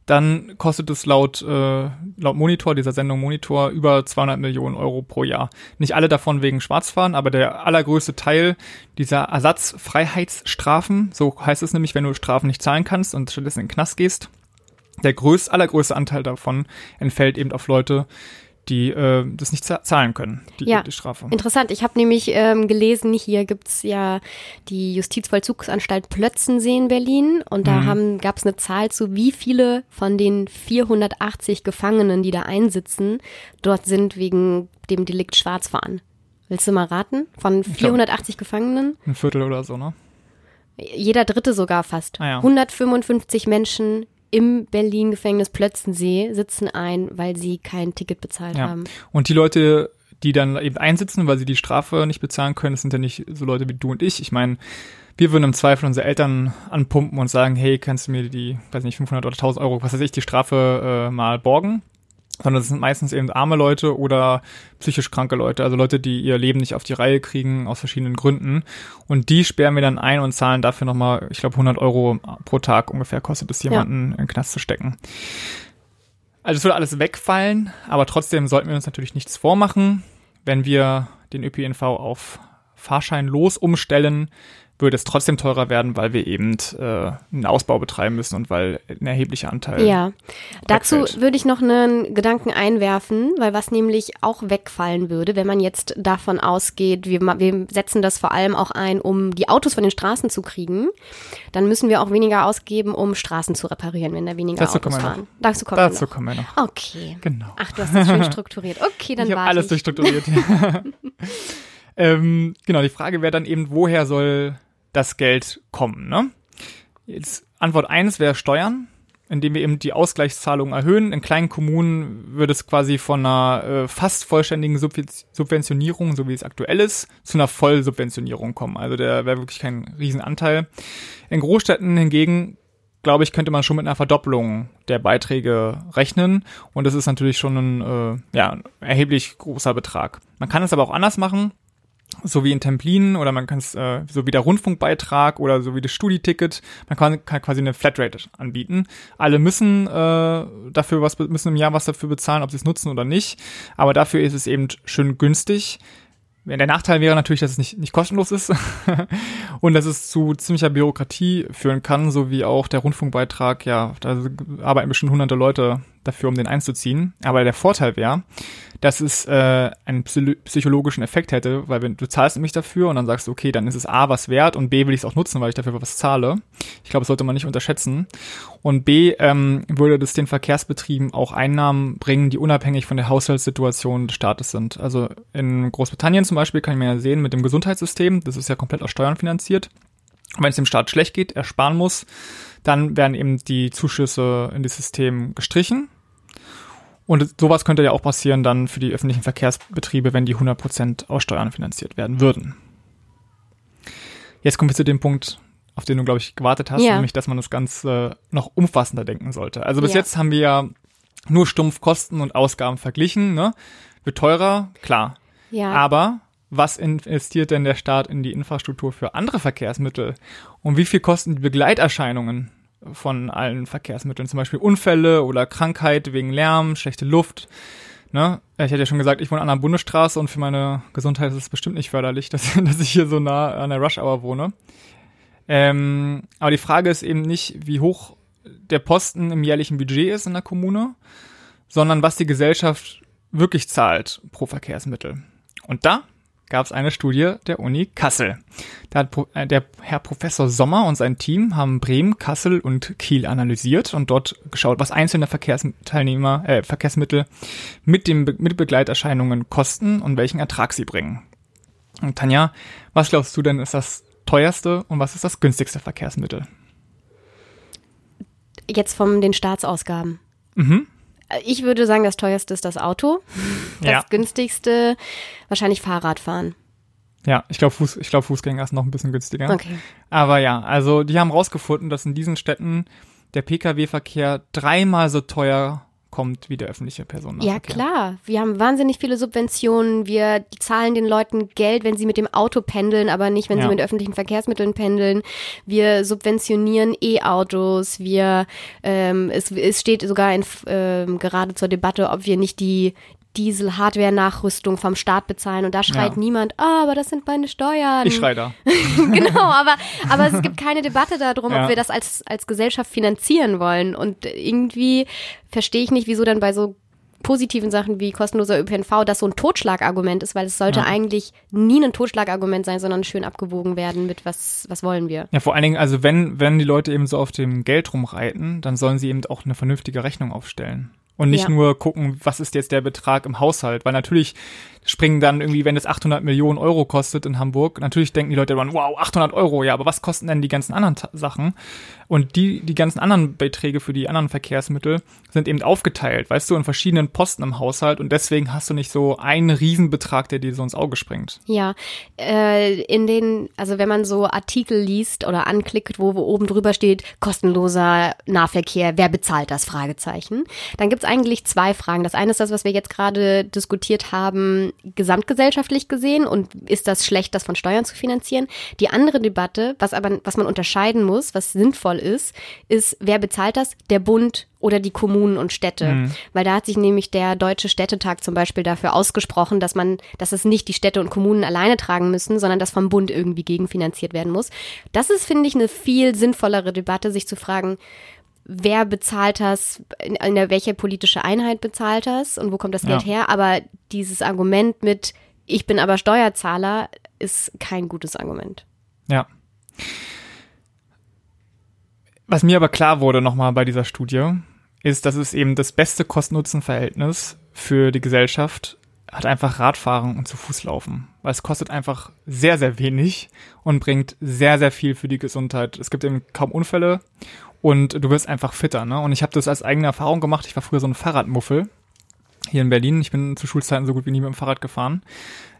dann kostet es laut, äh, laut Monitor, dieser Sendung Monitor, über 200 Millionen Euro pro Jahr. Nicht alle davon wegen Schwarzfahren, aber der allergrößte Teil dieser Ersatzfreiheitsstrafen, so heißt es nämlich, wenn du Strafen nicht zahlen kannst und stattdessen in den Knast gehst, der größte, allergrößte Anteil davon entfällt eben auf Leute, die äh, das nicht zahlen können, die, ja, die Strafe. Interessant. Ich habe nämlich ähm, gelesen, hier gibt's ja die Justizvollzugsanstalt Plötzensee in Berlin und da Mhm. gab es eine Zahl zu, wie viele von den 480 Gefangenen, die da einsitzen, dort sind wegen dem Delikt Schwarzfahren. Willst du mal raten? Von 480 Gefangenen? Ein Viertel oder so, ne? Jeder dritte sogar fast. Ah ja. 155 Menschen im Berlin-Gefängnis Plötzensee sitzen ein, weil sie kein Ticket bezahlt Ja. haben. Und die Leute, die dann eben einsitzen, weil sie die Strafe nicht bezahlen können, das sind ja nicht so Leute wie du und ich. Ich meine, wir würden im Zweifel unsere Eltern anpumpen und sagen, hey, kannst du mir die, weiß nicht, 500 oder 1000 Euro, was weiß ich, die Strafe äh, mal borgen? Sondern es sind meistens eben arme Leute oder psychisch kranke Leute, also Leute, die ihr Leben nicht auf die Reihe kriegen aus verschiedenen Gründen. Und die sperren wir dann ein und zahlen dafür nochmal, ich glaube, 100 Euro pro Tag ungefähr kostet es, jemanden in den Knast zu stecken. Also es würde alles wegfallen, aber trotzdem sollten wir uns natürlich nichts vormachen. Wenn wir den ÖPNV auf Fahrscheinlos umstellen, würde es trotzdem teurer werden, weil wir eben äh, einen Ausbau betreiben müssen und weil ein erheblicher Anteil. Ja, dazu wegfällt. würde ich noch einen Gedanken einwerfen, weil was nämlich auch wegfallen würde, wenn man jetzt davon ausgeht, wir, wir setzen das vor allem auch ein, um die Autos von den Straßen zu kriegen, dann müssen wir auch weniger ausgeben, um Straßen zu reparieren, wenn da weniger Dazu Autos fahren. Dazu kommen Dazu wir noch. kommen wir noch. Okay. Genau. Ach, du hast das schön strukturiert. Okay, dann ich warte alles ich. durchstrukturiert. ähm, genau, die Frage wäre dann eben, woher soll das Geld kommen? Ne? Jetzt Antwort eins wäre Steuern, indem wir eben die Ausgleichszahlungen erhöhen. In kleinen Kommunen würde es quasi von einer äh, fast vollständigen Subven- Subventionierung, so wie es aktuell ist, zu einer Vollsubventionierung kommen. Also der wäre wirklich kein Riesenanteil. In Großstädten hingegen glaube ich, könnte man schon mit einer Verdoppelung der Beiträge rechnen. Und das ist natürlich schon ein, äh, ja, ein erheblich großer Betrag. Man kann es aber auch anders machen, so wie in Templin oder man kann es, äh, so wie der Rundfunkbeitrag oder so wie das Studieticket. Man kann, kann quasi eine Flatrate anbieten. Alle müssen äh, dafür was, müssen im Jahr was dafür bezahlen, ob sie es nutzen oder nicht. Aber dafür ist es eben schön günstig. Der Nachteil wäre natürlich, dass es nicht, nicht kostenlos ist und dass es zu ziemlicher Bürokratie führen kann, so wie auch der Rundfunkbeitrag, ja, da arbeiten bestimmt hunderte Leute dafür, um den einzuziehen. Aber der Vorteil wäre, dass es äh, einen psy- psychologischen Effekt hätte, weil wenn du zahlst nämlich dafür und dann sagst du, okay, dann ist es A was wert und B will ich es auch nutzen, weil ich dafür was zahle. Ich glaube, das sollte man nicht unterschätzen. Und B ähm, würde das den Verkehrsbetrieben auch Einnahmen bringen, die unabhängig von der Haushaltssituation des Staates sind. Also in Großbritannien zum Beispiel kann ich mir ja sehen mit dem Gesundheitssystem, das ist ja komplett aus Steuern finanziert. Wenn es dem Staat schlecht geht, er sparen muss, dann werden eben die Zuschüsse in das System gestrichen. Und sowas könnte ja auch passieren dann für die öffentlichen Verkehrsbetriebe, wenn die 100% aus Steuern finanziert werden würden. Jetzt kommen wir zu dem Punkt, auf den du, glaube ich, gewartet hast, Ja. nämlich, dass man das Ganze noch umfassender denken sollte. Also bis Ja. jetzt haben wir ja nur stumpf Kosten und Ausgaben verglichen. Ne? Wird teurer, klar. Ja, Aber was investiert denn der Staat in die Infrastruktur für andere Verkehrsmittel? Und wie viel kosten die Begleiterscheinungen von allen Verkehrsmitteln? Zum Beispiel Unfälle oder Krankheit wegen Lärm, schlechte Luft. Ne? Ich hatte ja schon gesagt, ich wohne an einer Bundesstraße und für meine Gesundheit ist es bestimmt nicht förderlich, dass, dass ich hier so nah an der Rush Hour wohne. Ähm, aber die Frage ist eben nicht, wie hoch der Posten im jährlichen Budget ist in der Kommune, sondern was die Gesellschaft wirklich zahlt pro Verkehrsmittel. Und da gab es eine Studie der Uni Kassel. Da hat äh, der Herr Professor Sommer und sein Team haben Bremen, Kassel und Kiel analysiert und dort geschaut, was einzelne Verkehrsteilnehmer, äh, Verkehrsmittel mit dem Be mit Begleiterscheinungen kosten und welchen Ertrag sie bringen. Und Tanja, was glaubst du denn ist das teuerste und was ist das günstigste Verkehrsmittel? jetzt von den Staatsausgaben. Mhm. Ich würde sagen, das teuerste ist das Auto. Das Ja. günstigste wahrscheinlich Fahrradfahren. Ja, ich glaube, Fuß, ich glaub, Fußgänger ist noch ein bisschen günstiger. Okay. Aber ja, also die haben rausgefunden, dass in diesen Städten der Pkw-Verkehr dreimal so teuer kommt wie der öffentliche Ja, Personennahverkehr. klar. Wir haben wahnsinnig viele Subventionen. Wir zahlen den Leuten Geld, wenn sie mit dem Auto pendeln, aber nicht, wenn Ja. sie mit öffentlichen Verkehrsmitteln pendeln. Wir subventionieren E-Autos. Wir, ähm, es, es steht sogar in, ähm, gerade zur Debatte, ob wir nicht die Diesel-Hardware-Nachrüstung vom Staat bezahlen und da schreit Ja. niemand, ah, aber das sind meine Steuern. Ich schrei da. genau, aber, aber es gibt keine Debatte darum, Ja. ob wir das als, als Gesellschaft finanzieren wollen. Und irgendwie verstehe ich nicht, wieso dann bei so positiven Sachen wie kostenloser ÖPNV das so ein Totschlagargument ist, weil es sollte Ja. eigentlich nie ein Totschlagargument sein, sondern schön abgewogen werden mit was, was wollen wir. Ja, vor allen Dingen, also wenn, wenn die Leute eben so auf dem Geld rumreiten, dann sollen sie eben auch eine vernünftige Rechnung aufstellen. Und nicht Ja. nur gucken, was ist jetzt der Betrag im Haushalt. Weil natürlich springen dann irgendwie, wenn es 800 Millionen Euro kostet in Hamburg, natürlich denken die Leute dann, wow, 800 Euro, ja, aber was kosten denn die ganzen anderen Ta Sachen? Und die, die ganzen anderen Beträge für die anderen Verkehrsmittel sind eben aufgeteilt, weißt du, in verschiedenen Posten im Haushalt. Und deswegen hast du nicht so einen Riesenbetrag, der dir so ins Auge springt. Ja, äh, in den, also wenn man so Artikel liest oder anklickt, wo, wo oben drüber steht, kostenloser Nahverkehr, wer bezahlt das? Fragezeichen. Dann gibt's eigentlich zwei Fragen. Das eine ist das, was wir jetzt gerade diskutiert haben, gesamtgesellschaftlich gesehen und ist das schlecht, das von Steuern zu finanzieren? Die andere Debatte, was aber, was man unterscheiden muss, was sinnvoll ist, ist, wer bezahlt das? Der Bund oder die Kommunen und Städte. Weil da hat sich nämlich der Deutsche Städtetag zum Beispiel dafür ausgesprochen, dass man, dass es nicht die Städte und Kommunen alleine tragen müssen, sondern dass vom Bund irgendwie gegenfinanziert werden muss. Das ist, finde ich, eine viel sinnvollere Debatte, sich zu fragen, wer bezahlt das, in, in der, welche politische Einheit bezahlt das und wo kommt das Geld Ja. her? Aber dieses Argument mit, ich bin aber Steuerzahler, ist kein gutes Argument. Ja. Was mir aber klar wurde nochmal bei dieser Studie, ist, dass es eben das beste Kosten-Nutzen-Verhältnis für die Gesellschaft hat einfach Radfahren und zu Fuß laufen. Weil es kostet einfach sehr, sehr wenig und bringt sehr, sehr viel für die Gesundheit. Es gibt eben kaum Unfälle und du wirst einfach fitter. Ne? Und ich habe das als eigene Erfahrung gemacht. Ich war früher so ein Fahrradmuffel hier in Berlin. Ich bin zu Schulzeiten so gut wie nie mit dem Fahrrad gefahren.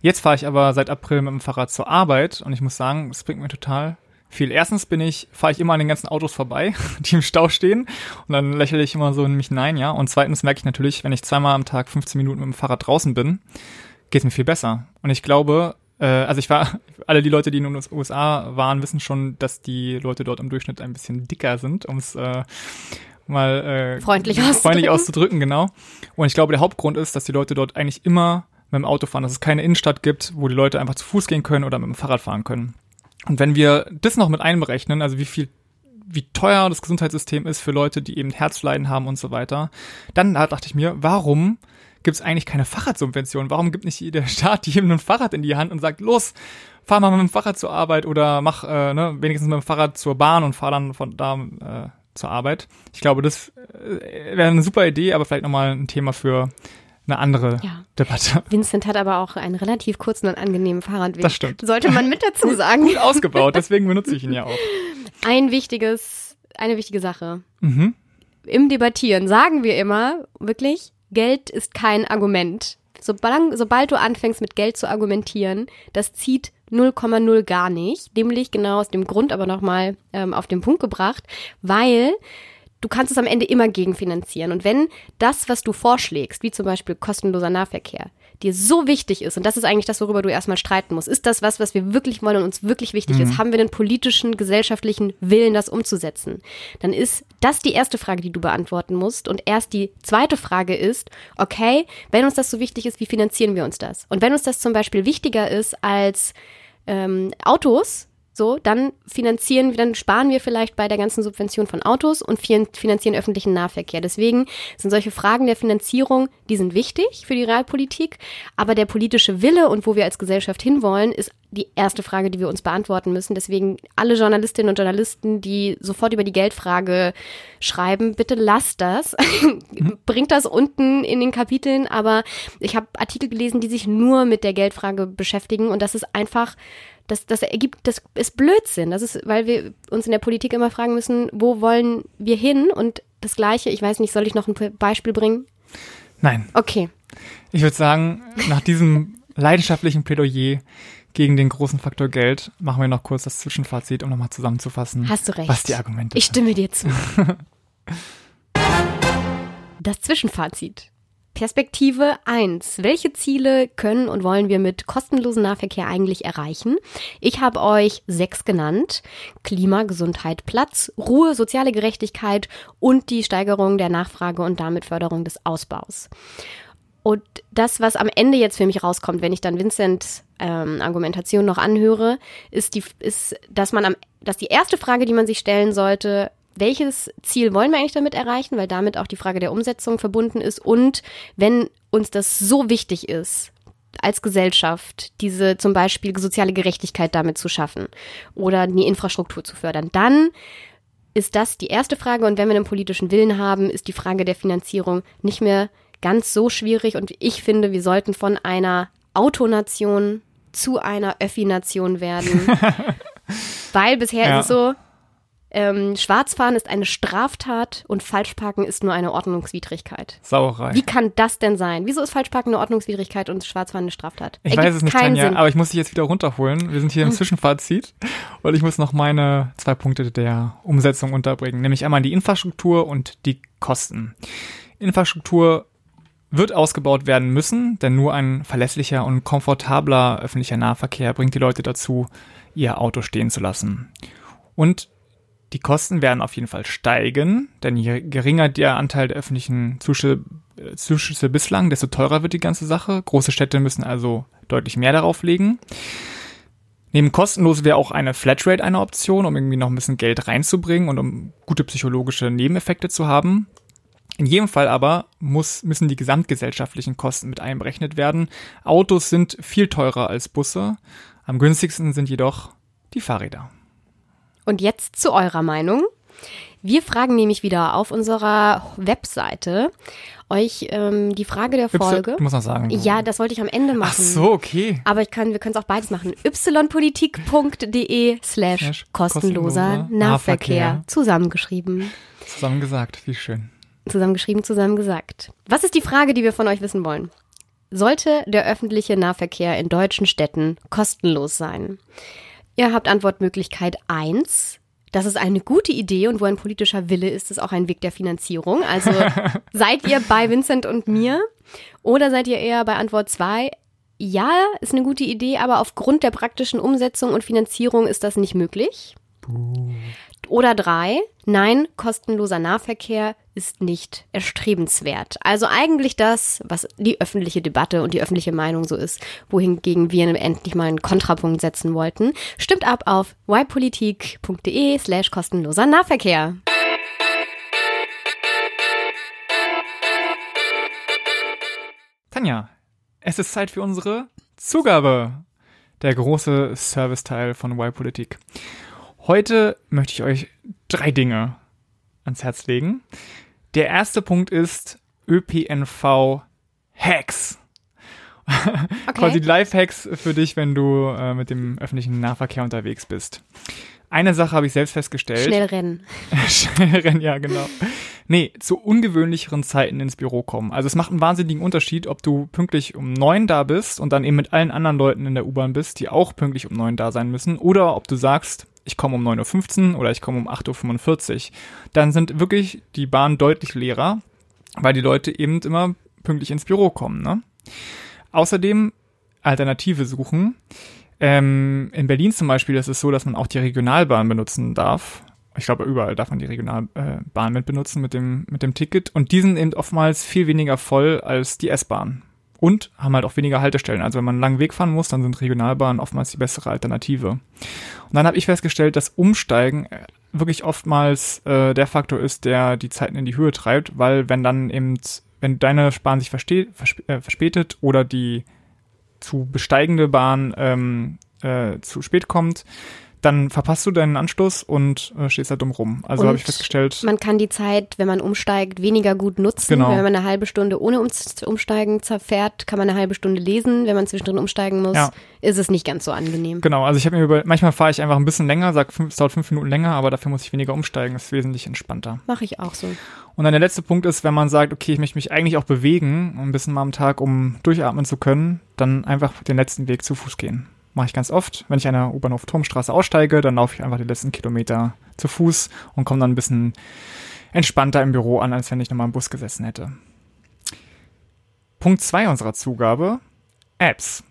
Jetzt fahre ich aber seit April mit dem Fahrrad zur Arbeit und ich muss sagen, es bringt mir total viel. Erstens bin ich, fahre ich immer an den ganzen Autos vorbei, die im Stau stehen und dann lächle ich immer so in mich hinein, ja. Und zweitens merke ich natürlich, wenn ich zweimal am Tag 15 Minuten mit dem Fahrrad draußen bin, geht mir viel besser. Und ich glaube, äh, also ich war, alle die Leute, die in den USA waren, wissen schon, dass die Leute dort im Durchschnitt ein bisschen dicker sind, um es äh, mal äh, Freundlich freundlich auszudrücken. auszudrücken, genau. Und ich glaube, der Hauptgrund ist, dass die Leute dort eigentlich immer mit dem Auto fahren, dass es keine Innenstadt gibt, wo die Leute einfach zu Fuß gehen können oder mit dem Fahrrad fahren können. Und wenn wir das noch mit einberechnen, also wie viel wie teuer das Gesundheitssystem ist für Leute, die eben Herzleiden haben und so weiter, dann da dachte ich mir, warum gibt es eigentlich keine Fahrradsubvention? Warum gibt nicht der Staat jedem ein Fahrrad in die Hand und sagt, los, fahr mal mit dem Fahrrad zur Arbeit oder mach äh, ne, wenigstens mit dem Fahrrad zur Bahn und fahr dann von da äh, zur Arbeit. Ich glaube, das äh, wäre eine super Idee, aber vielleicht nochmal ein Thema für eine andere Ja. Debatte. Vincent hat aber auch einen relativ kurzen und angenehmen Fahrradweg. Das stimmt. Sollte man mit dazu sagen. Gut ausgebaut, deswegen benutze ich ihn ja auch. Ein wichtiges, eine wichtige Sache. Mhm. Im Debattieren sagen wir immer, wirklich, Geld ist kein Argument. Sobald, sobald du anfängst mit Geld zu argumentieren, das zieht 0,0 gar nicht. Nämlich genau aus dem Grund aber nochmal ähm, auf den Punkt gebracht, weil du kannst es am Ende immer gegenfinanzieren. Und wenn das, was du vorschlägst, wie zum Beispiel kostenloser Nahverkehr, dir so wichtig ist, und das ist eigentlich das, worüber du erstmal streiten musst, ist das was, was wir wirklich wollen und uns wirklich wichtig ist? Haben wir den politischen, gesellschaftlichen Willen, das umzusetzen? Dann ist das die erste Frage, die du beantworten musst. Und erst die zweite Frage ist, okay, wenn uns das so wichtig ist, wie finanzieren wir uns das? Und wenn uns das zum Beispiel wichtiger ist als ähm, Autos, so, dann finanzieren, dann sparen wir vielleicht bei der ganzen Subvention von Autos und fin- finanzieren öffentlichen Nahverkehr. Deswegen sind solche Fragen der Finanzierung, die sind wichtig für die Realpolitik, aber der politische Wille und wo wir als Gesellschaft hinwollen, ist die erste Frage, die wir uns beantworten müssen. Deswegen alle Journalistinnen und Journalisten, die sofort über die Geldfrage schreiben, bitte lasst das. Bringt das unten in den Kapiteln, aber ich habe Artikel gelesen, die sich nur mit der Geldfrage beschäftigen und das ist einfach das, das ergibt, das ist Blödsinn. Das ist, weil wir uns in der Politik immer fragen müssen, wo wollen wir hin? Und das Gleiche, ich weiß nicht, soll ich noch ein Beispiel bringen? Nein, Okay. ich würde sagen, nach diesem leidenschaftlichen Plädoyer gegen den großen Faktor Geld machen wir noch kurz das Zwischenfazit, um nochmal zusammenzufassen, Hast du recht. was die Argumente Ich sind. stimme dir zu. Das Zwischenfazit. Perspektive 1. Welche Ziele können und wollen wir mit kostenlosem Nahverkehr eigentlich erreichen? Ich habe euch sechs genannt. Klima, Gesundheit, Platz, Ruhe, soziale Gerechtigkeit und die Steigerung der Nachfrage und damit Förderung des Ausbaus. Und das, was am Ende jetzt für mich rauskommt, wenn ich dann Vincent ähm, Argumentation noch anhöre, ist die, ist, dass man am, dass die erste Frage, die man sich stellen sollte, welches Ziel wollen wir eigentlich damit erreichen, weil damit auch die Frage der Umsetzung verbunden ist und wenn uns das so wichtig ist, als Gesellschaft diese zum Beispiel soziale Gerechtigkeit damit zu schaffen oder die Infrastruktur zu fördern, dann ist das die erste Frage und wenn wir einen politischen Willen haben, ist die Frage der Finanzierung nicht mehr ganz so schwierig und ich finde, wir sollten von einer Autonation zu einer Öffi-Nation werden. Weil bisher ja. ist es so, ähm, Schwarzfahren ist eine Straftat und Falschparken ist nur eine Ordnungswidrigkeit. Sauerei. Wie kann das denn sein? Wieso ist Falschparken eine Ordnungswidrigkeit und Schwarzfahren eine Straftat? Ich Ergibt weiß es nicht, Tanja, Sinn. aber ich muss dich jetzt wieder runterholen. Wir sind hier im hm. Zwischenfazit und ich muss noch meine zwei Punkte der Umsetzung unterbringen, nämlich einmal die Infrastruktur und die Kosten. Infrastruktur wird ausgebaut werden müssen, denn nur ein verlässlicher und komfortabler öffentlicher Nahverkehr bringt die Leute dazu, ihr Auto stehen zu lassen. Und die Kosten werden auf jeden Fall steigen, denn je geringer der Anteil der öffentlichen Zuschüsse, Zuschüsse bislang, desto teurer wird die ganze Sache. Große Städte müssen also deutlich mehr darauf legen. Neben kostenlos wäre auch eine Flatrate eine Option, um irgendwie noch ein bisschen Geld reinzubringen und um gute psychologische Nebeneffekte zu haben. In jedem Fall aber muss, müssen die gesamtgesellschaftlichen Kosten mit einberechnet werden. Autos sind viel teurer als Busse. Am günstigsten sind jedoch die Fahrräder. Und jetzt zu eurer Meinung. Wir fragen nämlich wieder auf unserer Webseite euch ähm, die Frage der Folge. Musst noch sagen. Ja, das wollte ich am Ende machen. Ach so, okay. Aber ich kann, wir können es auch beides machen. ypolitik.de slash kostenloser Nahverkehr. Zusammengeschrieben. Zusammengesagt, wie schön. Zusammengeschrieben, zusammen gesagt. Was ist die Frage, die wir von euch wissen wollen? Sollte der öffentliche Nahverkehr in deutschen Städten kostenlos sein? Ihr habt Antwortmöglichkeit 1. Das ist eine gute Idee und wo ein politischer Wille ist, ist auch ein Weg der Finanzierung. Also seid ihr bei Vincent und mir oder seid ihr eher bei Antwort 2? Ja, ist eine gute Idee, aber aufgrund der praktischen Umsetzung und Finanzierung ist das nicht möglich. Oder drei, nein, kostenloser Nahverkehr ist nicht erstrebenswert. Also eigentlich das, was die öffentliche Debatte und die öffentliche Meinung so ist, wohingegen wir endlich mal einen Kontrapunkt setzen wollten. Stimmt ab auf ypolitik.de slash kostenloser Nahverkehr. Tanja, es ist Zeit für unsere Zugabe. Der große Serviceteil von Y-Politik. Heute möchte ich euch drei Dinge ans Herz legen. Der erste Punkt ist ÖPNV Hacks. Okay. Quasi Live-Hacks für dich, wenn du äh, mit dem öffentlichen Nahverkehr unterwegs bist. Eine Sache habe ich selbst festgestellt. Schnell rennen. Schnell rennen, ja, genau. Nee, zu ungewöhnlicheren Zeiten ins Büro kommen. Also es macht einen wahnsinnigen Unterschied, ob du pünktlich um neun da bist und dann eben mit allen anderen Leuten in der U-Bahn bist, die auch pünktlich um neun da sein müssen, oder ob du sagst, ich komme um 9.15 Uhr oder ich komme um 8.45 Uhr, dann sind wirklich die Bahnen deutlich leerer, weil die Leute eben immer pünktlich ins Büro kommen. Ne? Außerdem Alternative suchen. Ähm, in Berlin zum Beispiel ist es so, dass man auch die Regionalbahn benutzen darf. Ich glaube, überall darf man die Regionalbahn mit benutzen mit dem, mit dem Ticket. Und die sind eben oftmals viel weniger voll als die S-Bahn und haben halt auch weniger Haltestellen. Also wenn man einen langen Weg fahren muss, dann sind Regionalbahnen oftmals die bessere Alternative. Und dann habe ich festgestellt, dass Umsteigen äh, wirklich oftmals äh, der Faktor ist, der die Zeiten in die Höhe treibt, weil wenn dann eben, wenn deine Bahn sich versp äh, verspätet oder die zu besteigende Bahn ähm, äh, zu spät kommt, dann verpasst du deinen Anschluss und äh, stehst da dumm rum. Also habe ich festgestellt. Man kann die Zeit, wenn man umsteigt, weniger gut nutzen. Genau. Wenn man eine halbe Stunde ohne Umsteigen zerfährt, kann man eine halbe Stunde lesen. Wenn man zwischendrin umsteigen muss, ja. ist es nicht ganz so angenehm. Genau, also ich habe mir über, manchmal fahre ich einfach ein bisschen länger, sag, fünf, es dauert fünf Minuten länger, aber dafür muss ich weniger umsteigen. Das ist wesentlich entspannter. Mache ich auch so. Und dann der letzte Punkt ist, wenn man sagt, okay, ich möchte mich eigentlich auch bewegen, ein bisschen mal am Tag, um durchatmen zu können, dann einfach den letzten Weg zu Fuß gehen. Mache ich ganz oft. Wenn ich an der U-Bahnhof Turmstraße aussteige, dann laufe ich einfach die letzten Kilometer zu Fuß und komme dann ein bisschen entspannter im Büro an, als wenn ich nochmal im Bus gesessen hätte. Punkt zwei unserer Zugabe, Apps.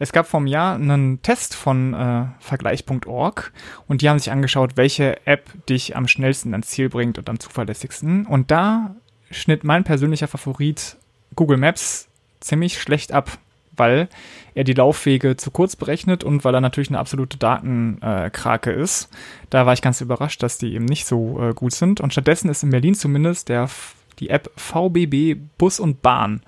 Es gab vor einem Jahr einen Test von äh, Vergleich.org und die haben sich angeschaut, welche App dich am schnellsten ans Ziel bringt und am zuverlässigsten. Und da schnitt mein persönlicher Favorit Google Maps ziemlich schlecht ab, weil er die Laufwege zu kurz berechnet und weil er natürlich eine absolute Datenkrake ist. Da war ich ganz überrascht, dass die eben nicht so äh, gut sind. Und stattdessen ist in Berlin zumindest der, die App VBB Bus und Bahn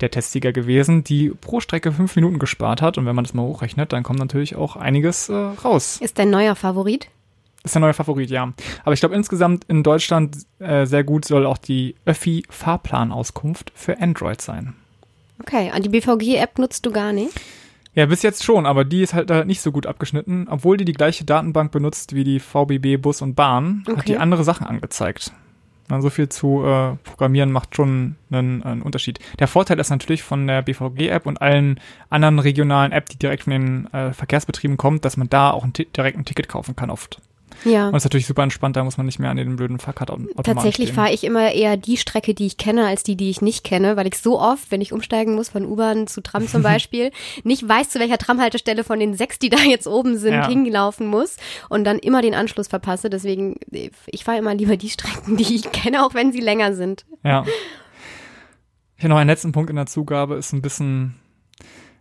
der Testsieger gewesen, die pro Strecke fünf Minuten gespart hat. Und wenn man das mal hochrechnet, dann kommt natürlich auch einiges äh, raus. Ist dein neuer Favorit? Ist der neue Favorit, ja. Aber ich glaube insgesamt in Deutschland äh, sehr gut soll auch die Öffi-Fahrplanauskunft für Android sein. Okay, und die BVG-App nutzt du gar nicht? Ja, bis jetzt schon, aber die ist halt da nicht so gut abgeschnitten. Obwohl die die gleiche Datenbank benutzt wie die VBB Bus und Bahn, okay. hat die andere Sachen angezeigt. Na, so viel zu äh, programmieren macht schon einen, einen, Unterschied. Der Vorteil ist natürlich von der BVG-App und allen anderen regionalen App, die direkt von den äh, Verkehrsbetrieben kommt, dass man da auch ein direkt ein Ticket kaufen kann oft. Ja. Und das ist natürlich super entspannt, da muss man nicht mehr an den blöden Fahrrad Tatsächlich fahre ich immer eher die Strecke, die ich kenne, als die, die ich nicht kenne, weil ich so oft, wenn ich umsteigen muss von U-Bahn zu Tram zum Beispiel, nicht weiß, zu welcher Tramhaltestelle von den sechs, die da jetzt oben sind, ja. hingelaufen muss und dann immer den Anschluss verpasse. Deswegen, ich fahre immer lieber die Strecken, die ich kenne, auch wenn sie länger sind. Ja. Ich habe noch einen letzten Punkt in der Zugabe, ist ein bisschen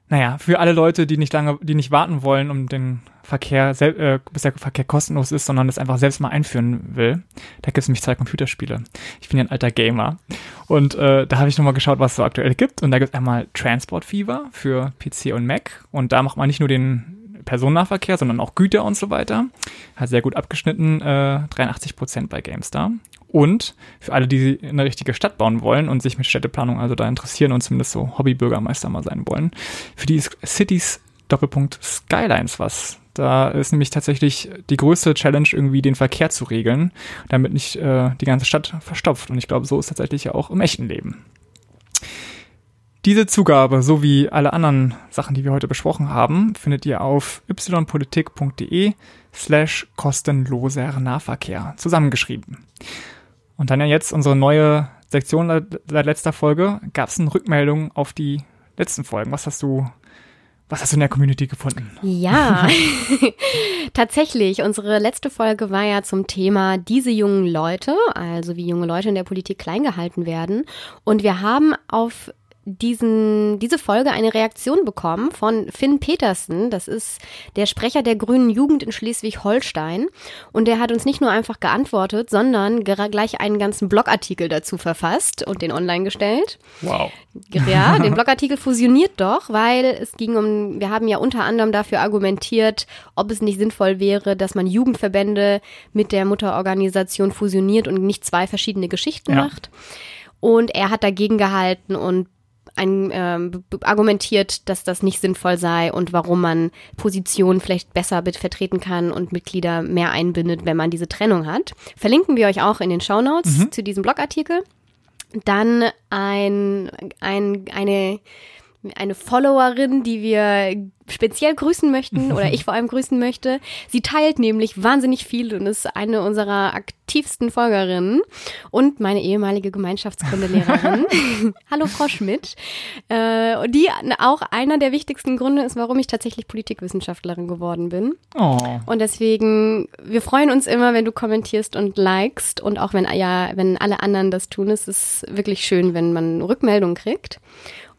naja, für alle Leute, die nicht lange, die nicht warten wollen, um den Verkehr, äh, bis der Verkehr kostenlos ist, sondern das einfach selbst mal einführen will, da gibt es nämlich zwei Computerspiele. Ich bin ja ein alter Gamer. Und äh, da habe ich nochmal geschaut, was es so aktuell gibt. Und da gibt es einmal Transport Fever für PC und Mac. Und da macht man nicht nur den Personennahverkehr, sondern auch Güter und so weiter. Hat sehr gut abgeschnitten, äh, 83 Prozent bei GameStar. Und für alle, die eine richtige Stadt bauen wollen und sich mit Städteplanung also da interessieren und zumindest so Hobbybürgermeister mal sein wollen, für die ist Cities Doppelpunkt Skylines was. Da ist nämlich tatsächlich die größte Challenge, irgendwie den Verkehr zu regeln, damit nicht äh, die ganze Stadt verstopft. Und ich glaube, so ist tatsächlich ja auch im echten Leben. Diese Zugabe sowie alle anderen Sachen, die wir heute besprochen haben, findet ihr auf ypolitik.de slash kostenloser Nahverkehr zusammengeschrieben. Und dann ja jetzt unsere neue Sektion seit letzter Folge. Gab es eine Rückmeldung auf die letzten Folgen? Was hast du, was hast du in der Community gefunden? Ja, tatsächlich. Unsere letzte Folge war ja zum Thema diese jungen Leute, also wie junge Leute in der Politik klein gehalten werden. Und wir haben auf diesen, diese Folge eine Reaktion bekommen von Finn Petersen. Das ist der Sprecher der Grünen Jugend in Schleswig-Holstein. Und der hat uns nicht nur einfach geantwortet, sondern gleich einen ganzen Blogartikel dazu verfasst und den online gestellt. Wow. Ja, den Blogartikel fusioniert doch, weil es ging um, wir haben ja unter anderem dafür argumentiert, ob es nicht sinnvoll wäre, dass man Jugendverbände mit der Mutterorganisation fusioniert und nicht zwei verschiedene Geschichten ja. macht. Und er hat dagegen gehalten und ein, ähm, argumentiert, dass das nicht sinnvoll sei und warum man Positionen vielleicht besser vertreten kann und Mitglieder mehr einbindet, wenn man diese Trennung hat. Verlinken wir euch auch in den Shownotes mhm. zu diesem Blogartikel. Dann ein, ein, eine eine Followerin, die wir speziell grüßen möchten oder ich vor allem grüßen möchte. Sie teilt nämlich wahnsinnig viel und ist eine unserer aktivsten Folgerinnen und meine ehemalige Gemeinschaftskundelehrerin. Hallo Frau Schmidt. Äh, die auch einer der wichtigsten Gründe ist, warum ich tatsächlich Politikwissenschaftlerin geworden bin. Oh. Und deswegen, wir freuen uns immer, wenn du kommentierst und likest und auch wenn ja, wenn alle anderen das tun. Es ist wirklich schön, wenn man Rückmeldungen kriegt.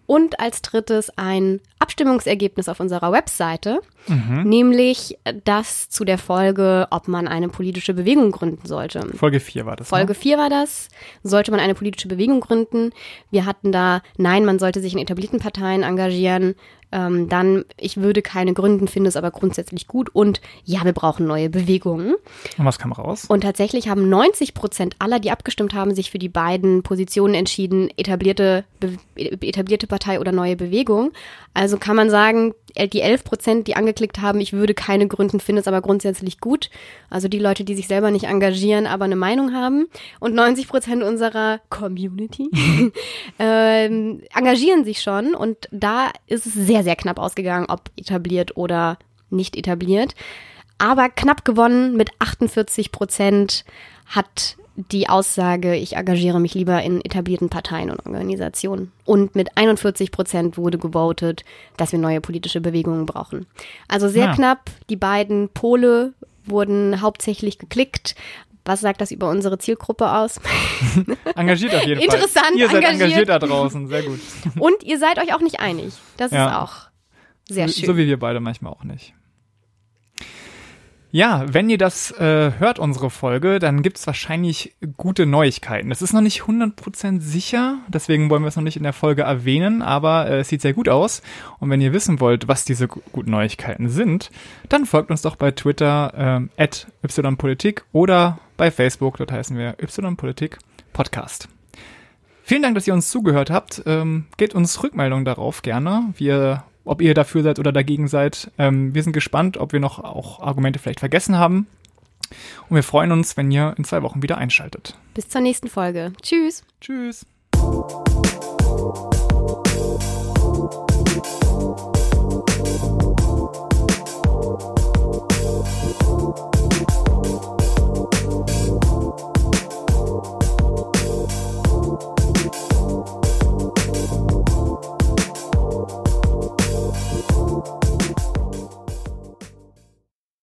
Und als drittes ein Abstimmungsergebnis auf unserer Webseite, mhm. nämlich das zu der Folge, ob man eine politische Bewegung gründen sollte. Folge 4 war das. Folge 4 ne? war das. Sollte man eine politische Bewegung gründen? Wir hatten da, nein, man sollte sich in etablierten Parteien engagieren ähm, dann ich würde keine gründen, finde es aber grundsätzlich gut und ja, wir brauchen neue Bewegungen. Und was kam raus? Und tatsächlich haben 90 Prozent aller, die abgestimmt haben, sich für die beiden Positionen entschieden, etablierte, etablierte Partei oder neue Bewegung. Also kann man sagen, die 11 Prozent, die angeklickt haben, ich würde keine gründen, finde es aber grundsätzlich gut. Also die Leute, die sich selber nicht engagieren, aber eine Meinung haben. Und 90 Prozent unserer Community ähm, engagieren sich schon. Und da ist es sehr, sehr knapp ausgegangen, ob etabliert oder nicht etabliert. Aber knapp gewonnen mit 48 Prozent hat die Aussage, ich engagiere mich lieber in etablierten Parteien und Organisationen. Und mit 41 Prozent wurde gewotet, dass wir neue politische Bewegungen brauchen. Also sehr ja. knapp. Die beiden Pole wurden hauptsächlich geklickt. Was sagt das über unsere Zielgruppe aus? engagiert auf jeden Interessant, Fall. Ihr seid engagiert. engagiert da draußen, sehr gut. Und ihr seid euch auch nicht einig. Das Ja. ist auch sehr schön. So wie wir beide manchmal auch nicht. Ja, wenn ihr das äh, hört, unsere Folge, dann gibt es wahrscheinlich gute Neuigkeiten. Das ist noch nicht 100% sicher, deswegen wollen wir es noch nicht in der Folge erwähnen, aber äh, es sieht sehr gut aus. Und wenn ihr wissen wollt, was diese gu- guten Neuigkeiten sind, dann folgt uns doch bei Twitter at ypolitik oder bei Facebook, dort heißen wir ypolitik Podcast. Vielen Dank, dass ihr uns zugehört habt. Ähm, gebt uns Rückmeldungen darauf gerne, wir, ob ihr dafür seid oder dagegen seid. Ähm, wir sind gespannt, ob wir noch auch Argumente vielleicht vergessen haben. Und wir freuen uns, wenn ihr in zwei Wochen wieder einschaltet. Bis zur nächsten Folge. Tschüss. Tschüss.